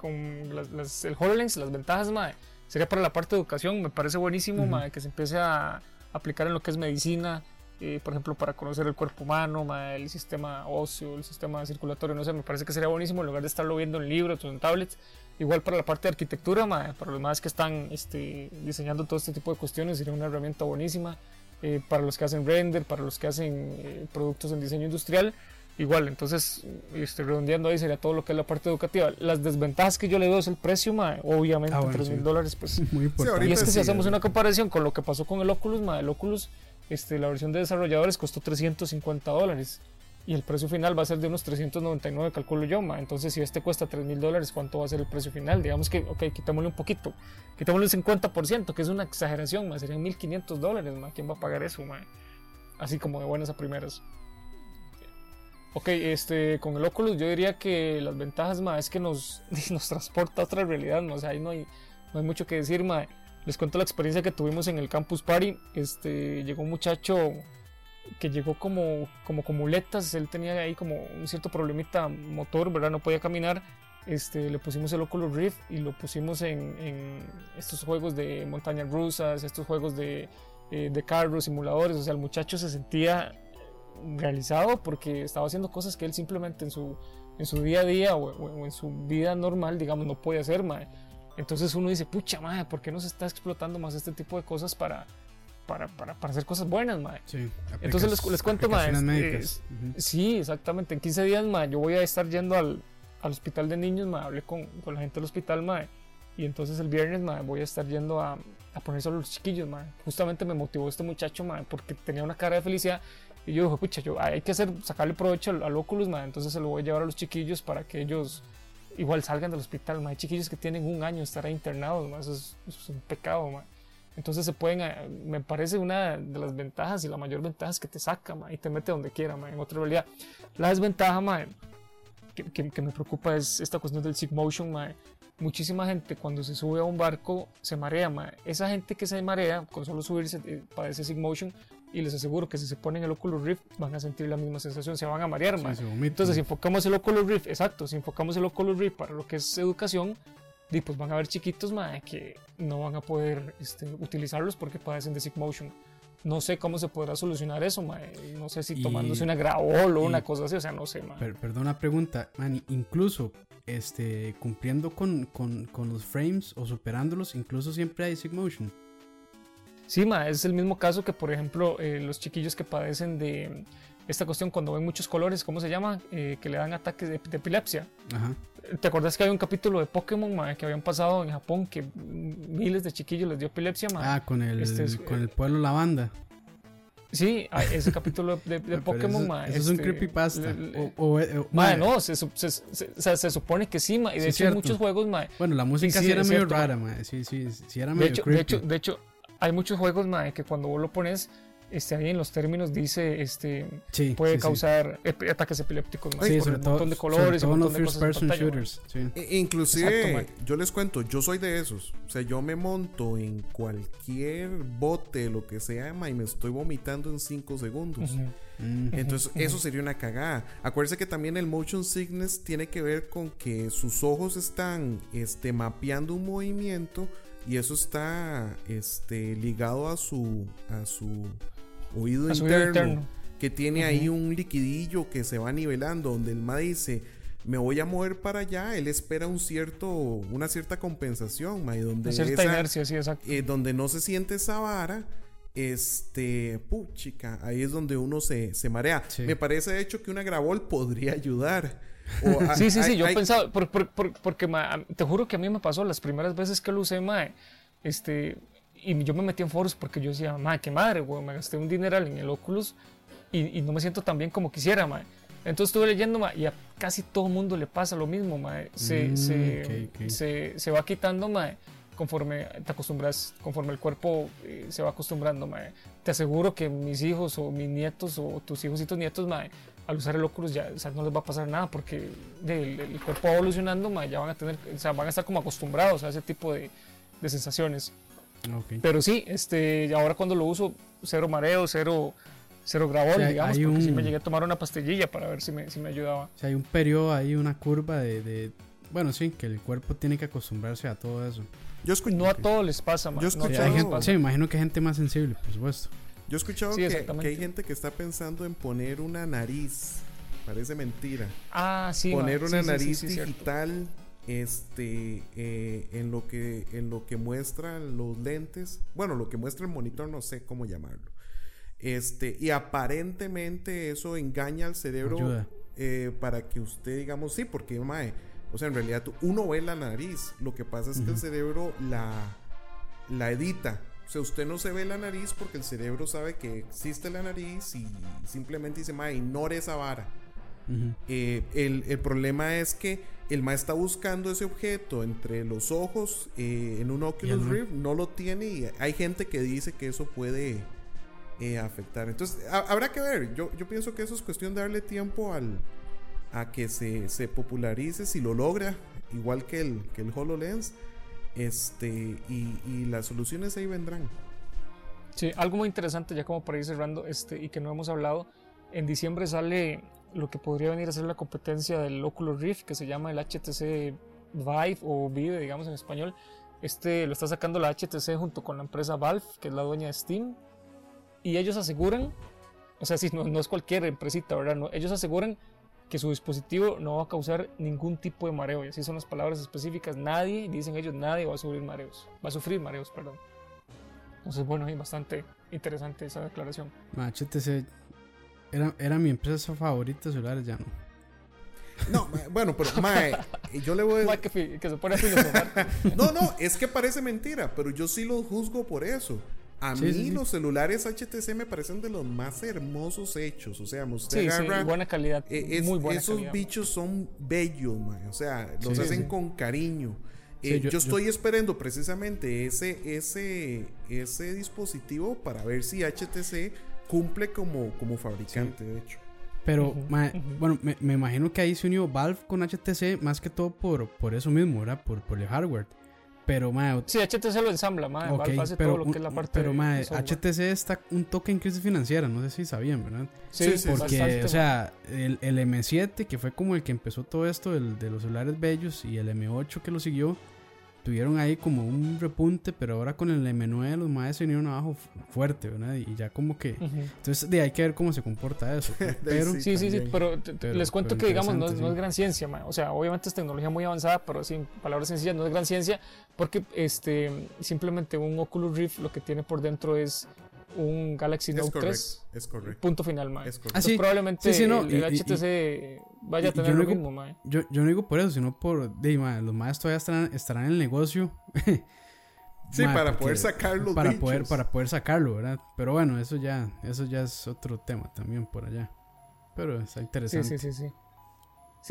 con las, las, el HoloLens, las ventajas, mae, sería para la parte de educación. Me parece buenísimo, uh -huh. mae, que se empiece a aplicar en lo que es medicina, eh, por ejemplo, para conocer el cuerpo humano, mae, el sistema óseo, el sistema circulatorio, no sé, me parece que sería buenísimo en lugar de estarlo viendo en libros o en tablets. Igual para la parte de arquitectura, mae, para los más que están este, diseñando todo este tipo de cuestiones, sería una herramienta buenísima. Eh, para los que hacen render, para los que hacen eh, productos en diseño industrial igual, entonces, este, redondeando ahí sería todo lo que es la parte educativa. Las desventajas que yo le doy es el precio, ma, obviamente, ah, bueno, 3 mil sí. dólares, pues. Muy importante. y es que sí, si hacemos una comparación con lo que pasó con el Oculus, ma, el Oculus, este, la versión de desarrolladores costó 350 dólares. Y el precio final va a ser de unos 399, calculo yo, ma. Entonces, si este cuesta 3 mil dólares, ¿cuánto va a ser el precio final? Digamos que, ok, quitémosle un poquito. Quitémosle el 50%, que es una exageración, ma. Serían 1500 dólares, ma. ¿Quién va a pagar eso, ma? Así como de buenas a primeras. Ok, este, con el Oculus yo diría que las ventajas más es que nos, nos transporta a otra realidad, ¿no? o sea, ahí no hay, no hay mucho que decir, mae. Les cuento la experiencia que tuvimos en el Campus Party. Este, llegó un muchacho que llegó como, como con muletas, él tenía ahí como un cierto problemita motor, ¿verdad? No podía caminar. Este, le pusimos el Oculus Rift y lo pusimos en, en estos juegos de montañas rusas, estos juegos de, eh, de carros, simuladores. O sea, el muchacho se sentía realizado porque estaba haciendo cosas que él simplemente en su, en su día a día o, o en su vida normal, digamos, no puede hacer, mae. Entonces uno dice, pucha, mae, ¿por qué no se está explotando más este tipo de cosas para, para, para, para hacer cosas buenas, mae? Sí, Entonces les, les cuento, mae. médicas. es- Ujú. Sí, exactamente. En 15 días, mae, yo voy a estar yendo al, al hospital de niños, mae. Hablé con, con la gente del hospital, mae. Y entonces el viernes, mae, voy a estar yendo a, a poner solo los chiquillos, mae. Justamente me motivó este muchacho, mae, porque tenía una cara de felicidad. Y yo dije, pucha, yo, hay que hacer, sacarle provecho al, al Oculus, mae. Entonces se lo voy a llevar a los chiquillos para que ellos igual salgan del hospital. Hay chiquillos que tienen un año estar internados. Eso es, es un pecado, mae. Entonces se pueden, eh, me parece una de las ventajas y la mayor ventaja es que te saca, mae, y te mete donde quiera, mae, en otra realidad. La desventaja, mae, que, que- que me preocupa es esta cuestión del Sig Motion, mae. Muchísima gente cuando se sube a un barco se marea, mae. Esa gente que se marea con solo subirse eh, padece Sig Motion y les aseguro que si se ponen el Oculus Rift van a sentir la misma sensación, se van a marear, Sí, se vomitan. Entonces, si enfocamos el Oculus Rift, exacto, si enfocamos el Oculus Rift para lo que es educación, di, pues van a haber chiquitos mae, que no van a poder este, utilizarlos porque padecen de sick motion. No sé cómo se podrá solucionar eso, mae. No sé si Y- tomándose una grabol o y- una cosa así, o sea, no sé, mae. Per- perdón una pregunta, man, incluso este, cumpliendo con, con, con los frames o superándolos, incluso siempre hay Sig Motion. Sí, mae, es el mismo caso que, por ejemplo, eh, los chiquillos que padecen de esta cuestión cuando ven muchos colores, ¿cómo se llama? Eh, que le dan ataques de, de epilepsia. Ajá. ¿Te acuerdas que hay un capítulo de Pokémon mae, que habían pasado en Japón que miles de chiquillos les dio epilepsia? mae? Ah, con el, Este es- con el pueblo lavanda. Sí, ah, ese capítulo de, Pokémon, eso, mae, eso es un este, creepypasta. le- le- O, o- o- mae, mae, no, se, se, se- supone que sí, mae, y de Sí, hecho en muchos juegos, mae, Bueno, la música sí, sí, era medio cierto, rara, mae. Sí, sí, sí era de medio de hecho, de hecho, hay muchos juegos, mae, que cuando vos lo pones, este, ahí en los términos dice, este, sí, puede sí, causar ataques epilépticos, Sí, sobre todo, montón de colores, un montón de first cosas person pantalla, shooters. Sí. E- inclusive, Exacto, yo les cuento, yo soy de esos. O sea, yo me monto en cualquier bote, lo que sea, y me estoy vomitando en 5 segundos. Mm. Entonces, eso sería una cagada. Acuérdense que también el motion sickness tiene que ver con que sus ojos están este, mapeando un movimiento y eso está este, ligado a su, a su oído A su oído interno, que tiene ahí un liquidillo que se va nivelando, donde el ma dice, me voy a mover para allá, él espera un cierto, una cierta compensación, ma, y donde, Una cierta esa- inercia, sí, exacto. eh, donde no se siente esa vara, este, puchica, ahí es donde uno se, se marea. Sí. Me parece de hecho que una grabol podría ayudar. O a- Sí, sí, sí, hay- yo hay- pensaba, por- por- por- porque ma, te juro que a mí me pasó las primeras veces que lo usé, mae, este, y yo me metí en foros porque yo decía, mae, qué madre, güey, me gasté un dineral en el Oculus y, y no me siento tan bien como quisiera, mae. Entonces estuve leyendo, mae, y a casi todo mundo le pasa lo mismo, mae. Se, Mm, se, ok, ok. se, se va quitando, mae, conforme te acostumbras, conforme el cuerpo eh, se va acostumbrando, mae. Te aseguro que mis hijos o mis nietos o tus hijos y tus nietos, mae, al usar el Oculus ya o sea, no les va a pasar nada porque el, el cuerpo va evolucionando, mae, ya van a tener, o sea, van a estar como acostumbrados a ese tipo de, de sensaciones. Ok. Pero sí, este, ahora cuando lo uso, cero mareo, cero, cero grabol, O sea, digamos, hay porque sí un- me llegué a tomar una pastillilla para ver si me, si me ayudaba. O sea, hay un periodo ahí, una curva de, de- Bueno, sí, que el cuerpo tiene que acostumbrarse a todo eso. yo, No a todos les pasa, mae, Yo he no a Sí, todos hay les gente- pasa. sí, me imagino que hay gente más sensible, por supuesto. Yo he escuchado Sí, que, hay gente que está pensando en poner una nariz. Parece mentira. Ah, sí, poner una sí, nariz sí, digital este eh, en lo que en lo que muestran los lentes. Bueno lo que muestra el monitor no sé cómo llamarlo. Este y aparentemente eso engaña al cerebro eh, para que usted digamos sí porque mae, o sea en realidad tú- uno ve la nariz. Lo que pasa es que el cerebro la la edita o sea, usted no se ve la nariz porque el cerebro sabe que existe la nariz y simplemente dice, mae, ignore esa vara. Eh, el, el problema es que el ma está buscando ese objeto entre los ojos eh, en un Oculus ma- Rift, no lo tiene y hay gente que dice que eso puede eh, afectar. Entonces, ha- habrá que ver. Yo, yo pienso que eso es cuestión de darle tiempo al, a que se, se popularice, si lo logra, igual que el, que el HoloLens. Este, y, y las soluciones ahí vendrán. Sí, algo muy interesante, ya como para ir cerrando, este, y que no hemos hablado, en diciembre sale lo que podría venir a ser la competencia del Oculus Rift, que se llama el HTC Vive o Vive, digamos en español. Este lo está sacando la HTC junto con la empresa Valve, que es la dueña de Steam. Y ellos aseguran, o sea, si no, no es cualquier empresita, ¿verdad? No, ellos aseguran que su dispositivo no va a causar ningún tipo de mareo. Y así son las palabras específicas. Nadie, dicen ellos, nadie va a sufrir mareos. Va a sufrir mareos, perdón. Entonces, bueno, es bastante interesante esa declaración. Ma, HTC era, era mi empresa favorita de celulares, ya no. No, ma- bueno, pero mae, yo le voy a que, se pone a filosofar. No, no, es que parece mentira, pero yo sí los juzgo por eso. A Sí, mí sí, sí. los celulares HTC me parecen de los más hermosos hechos. O sea, usted agarra, buena calidad. eh, es- muy buena esos calidad. bichos son bellos, man. O sea, los hacen con cariño. Eh, yo- yo, estoy esperando precisamente ese, ese, ese dispositivo para ver si HTC cumple como, como fabricante, de hecho. Pero, ma, bueno, me, me imagino que ahí se unió Valve con HTC más que todo por, por eso mismo, ¿verdad? Por, por el hardware. Pero, ma, Sí, HTC lo ensambla, ma. ok, Valve hace pero, todo lo que es la parte pero, de- ma, de software. HTC está un toque en crisis financiera, no sé si sabían, ¿verdad? Sí, sí, sí, Porque, bastante, o sea, el, el M7, que fue como el que empezó todo esto del- de los celulares bellos, y el M8 que lo siguió, tuvieron ahí como un repunte, pero ahora con el M9 los maes se vinieron abajo fu- fuerte, ¿verdad? Y ya como que... Entonces, de ahí hay que ver cómo se comporta eso. Pero, Sí, Sí, sí, sí, pero, Pero- les cuento pero que, digamos, no, es- interesante, no es sí. gran ciencia, ma. O sea, obviamente es tecnología muy avanzada, pero sin palabras sencillas, no es gran ciencia, porque este, simplemente un Oculus Rift lo que tiene por dentro es un Galaxy Es Note correcto, 3. es correcto. Punto final, ma. Es correcto. Ah, sí. probablemente Sí, sí, no, el, y- el y- HTC vaya y- a tener yo lo digo- mismo, ma. Yo, yo no digo por eso, sino por. De, ma, los maes todavía estarán, estarán en el negocio. Sí, Ma, para porque- poder sacar los para bichos. poder Para poder sacarlo, ¿verdad? Pero bueno, eso ya, eso ya es otro tema también por allá. Pero está interesante. sí, sí, sí. Sí,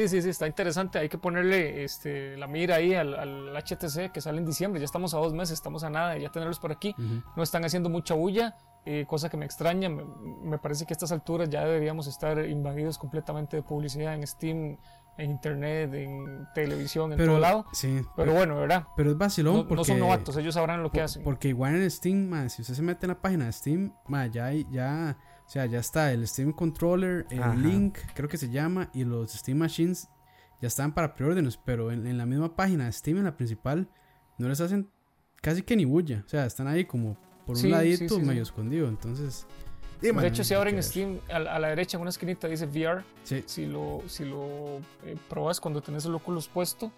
sí, sí, está interesante. Hay que ponerle este, la mira ahí al, al HTC que sale en diciembre. Ya estamos a dos meses, estamos a nada de ya tenerlos por aquí. No están haciendo mucha bulla, eh, cosa que me extraña. Me, me parece que a estas alturas ya deberíamos estar invadidos completamente de publicidad en Steam, en Internet, en televisión, en Pero, todo lado. sí, Pero bueno, ¿verdad? pero es vacilón No, no porque. son novatos, ellos sabrán lo que hacen. Porque igual en Steam, si usted se mete en la página de Steam, ma, ya, ya, o sea, ya está el Steam Controller, el Ajá. Link, creo que se llama, y los Steam Machines ya están para preórdenes, pero en, en la misma página de Steam, en la principal, no les hacen casi que ni bulla. O sea, están ahí como por un Sí, ladito, sí, sí. medio escondido. Entonces, de hecho, si hay ahora que en ver. Steam, a, la- a la derecha, en una esquinita dice VR. sí, Si lo, si lo eh, probas cuando tenés el Oculus puesto,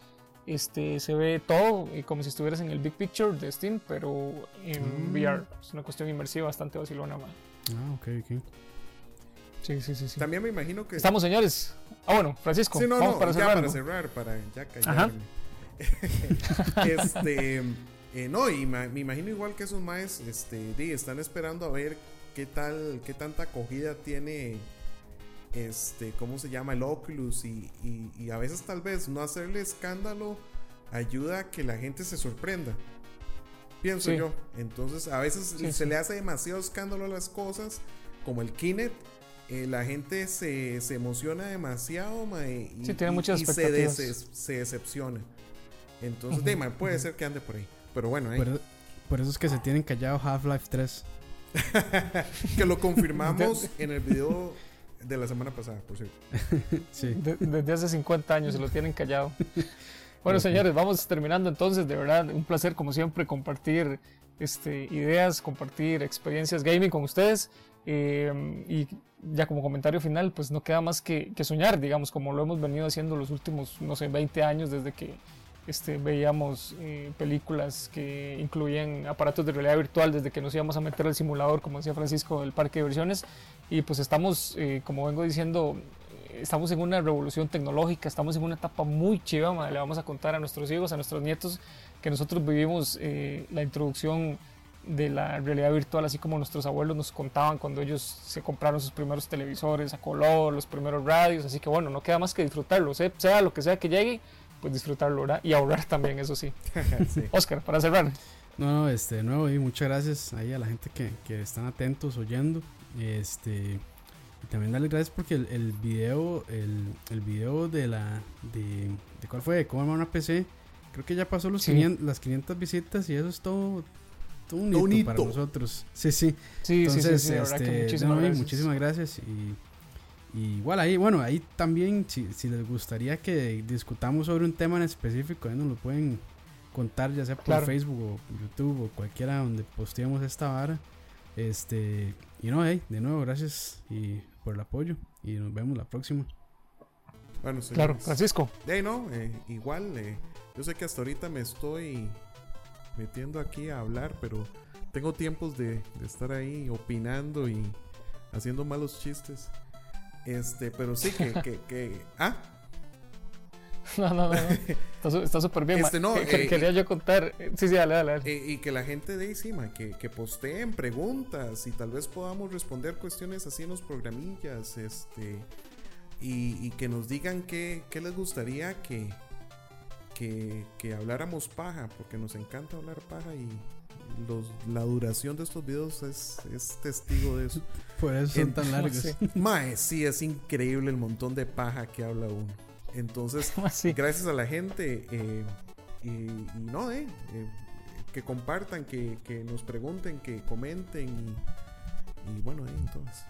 este, se ve todo eh, como si estuvieras en el Big Picture de Steam, pero en Mm. VR. Es una cuestión inmersiva bastante vacilona, man. Ah, ok, ok. Sí, sí, sí, sí. También me imagino que. Estamos, señores. Ah, bueno, Francisco, Sí, no, vamos no, para ya cerrar. para ¿no? cerrar, para ya Ajá. callarme. este, eh, no, y ma- me imagino igual que esos maes, este, di, están esperando a ver qué tal, qué tanta acogida tiene, este, cómo se llama el Oculus y, y- y a veces tal vez no hacerle escándalo ayuda a que la gente se sorprenda. Pienso Sí. yo. Entonces, a veces Sí, se sí. le hace demasiado escándalo a las cosas, como el Kinect. eh, la gente se, se emociona demasiado mae, y, Sí, tiene y- muchas y se, des- se decepciona. Entonces, de, mae, puede ser que ande por ahí. Pero bueno, ahí- Por, por eso es que se tienen callado Half-Life 3. que lo confirmamos en el video de la semana pasada, por cierto. Sí. De- desde hace 50 años se lo tienen callado. Bueno, señores, vamos terminando entonces. De verdad, un placer, como siempre, compartir este, ideas, compartir experiencias gaming con ustedes. Eh, y ya como comentario final, pues no queda más que, soñar, digamos, como lo hemos venido haciendo los últimos, no sé, 20 años desde que este, veíamos eh, películas que incluían aparatos de realidad virtual, desde que nos íbamos a meter al simulador, como decía Francisco, del parque de diversiones. Y pues estamos, eh, como vengo diciendo, estamos en una revolución tecnológica, estamos en una etapa muy chiva, ma, le vamos a contar a nuestros hijos, a nuestros nietos, que nosotros vivimos eh, la introducción de la realidad virtual, así como nuestros abuelos nos contaban cuando ellos se compraron sus primeros televisores a color, los primeros radios, así que bueno, no queda más que disfrutarlo, sea, sea lo que sea que llegue, pues disfrutarlo, ¿verdad? Y ahorrar también, eso sí. Sí. Oscar, para cerrar. No, no, este, de nuevo, y muchas gracias ahí a la gente que, que están atentos, oyendo. Este, y también darles gracias porque el, el video, el, el video de la, de, de cuál fue, de cómo armar una PC, creo que ya pasó los Sí. 500 las 500 visitas y eso es todo, todo un hito, para nosotros. Sí, sí. Sí, Entonces, sí, este, muchísimas no, gracias. muchísimas gracias. Y, y igual ahí, bueno, ahí también, si, si les gustaría que discutamos sobre un tema en específico, ahí nos lo pueden contar, ya sea por Claro. Facebook o YouTube o cualquiera donde posteemos esta vara. Este, y no, hey, de nuevo, gracias y por el apoyo. Y nos vemos la próxima. Bueno, señores. Claro, Francisco. Ahí no, eh, igual, eh, yo sé que hasta ahorita me estoy metiendo aquí a hablar, pero tengo tiempos de, de estar ahí opinando y haciendo malos chistes. Este, pero sí que, que, que- ah, No, no, no. no. Está súper bien. Este, no, Que- eh, quería yo contar. Sí, sí, dale, dale. dale. eh, y que la gente de encima, que, que posteen preguntas y tal vez podamos responder cuestiones así en los programillas, este, y, y que nos digan qué, qué les gustaría que, que, que habláramos paja, porque nos encanta hablar paja y los, la duración de estos videos es, es testigo de eso. Por eso son En- tan largos. Sí, Mae, sí, es increíble el montón de paja que habla uno. Entonces, gracias a la gente eh, y, y no, eh, eh, que compartan, que, que nos pregunten, que comenten y, y bueno, eh, entonces.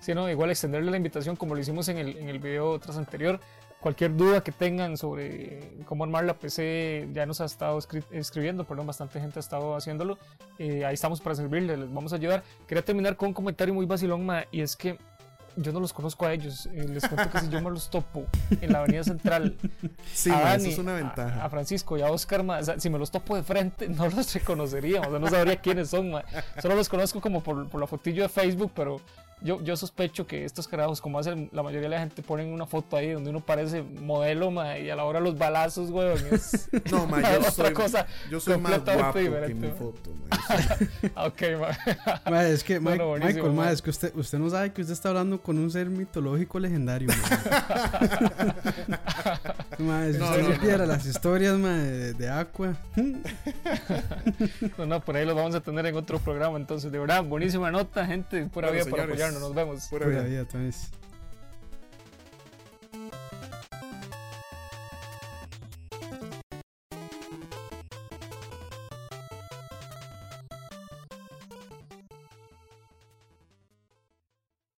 Sí, no, igual extenderle la invitación como lo hicimos en el, en el video tras anterior. Cualquier duda que tengan sobre cómo armar la PC, ya nos ha estado escri- escribiendo, perdón, bastante gente ha estado haciéndolo. Eh, ahí estamos para servirles, les vamos a ayudar. Quería terminar con un comentario muy vacilón, ma, y es que yo no los conozco a ellos. Eh, les cuento que si yo me los topo en la Avenida Central, Sí, a Dani, eso es una a- ventaja. A, Francisco y a Oscar, ma, o sea, si me los topo de frente, no los reconocería, o sea, no sabría quiénes son, ma. Solo los conozco como por, por la fotillo de Facebook, pero yo, yo sospecho que estos carajos, como hacen la mayoría de la gente, ponen una foto ahí donde uno parece modelo, ma, y a la hora los balazos, weón, es No, ma, yo otra soy, cosa. yo soy más guapo que mi foto. ma. Ok, ma. Ma, es que No, Mike- no, buenísimo, Michael, ma, ma. es que usted, usted no sabe que usted está hablando con un ser mitológico legendario. ma. Ma, si No, usted no, supiera no. las historias de, de Aqua. No, no, por ahí los vamos a tener en otro programa, entonces, de verdad, buenísima nota, gente, pura Bueno, vida para apoyarnos, nos vemos. Pura Pura vida. vida, entonces.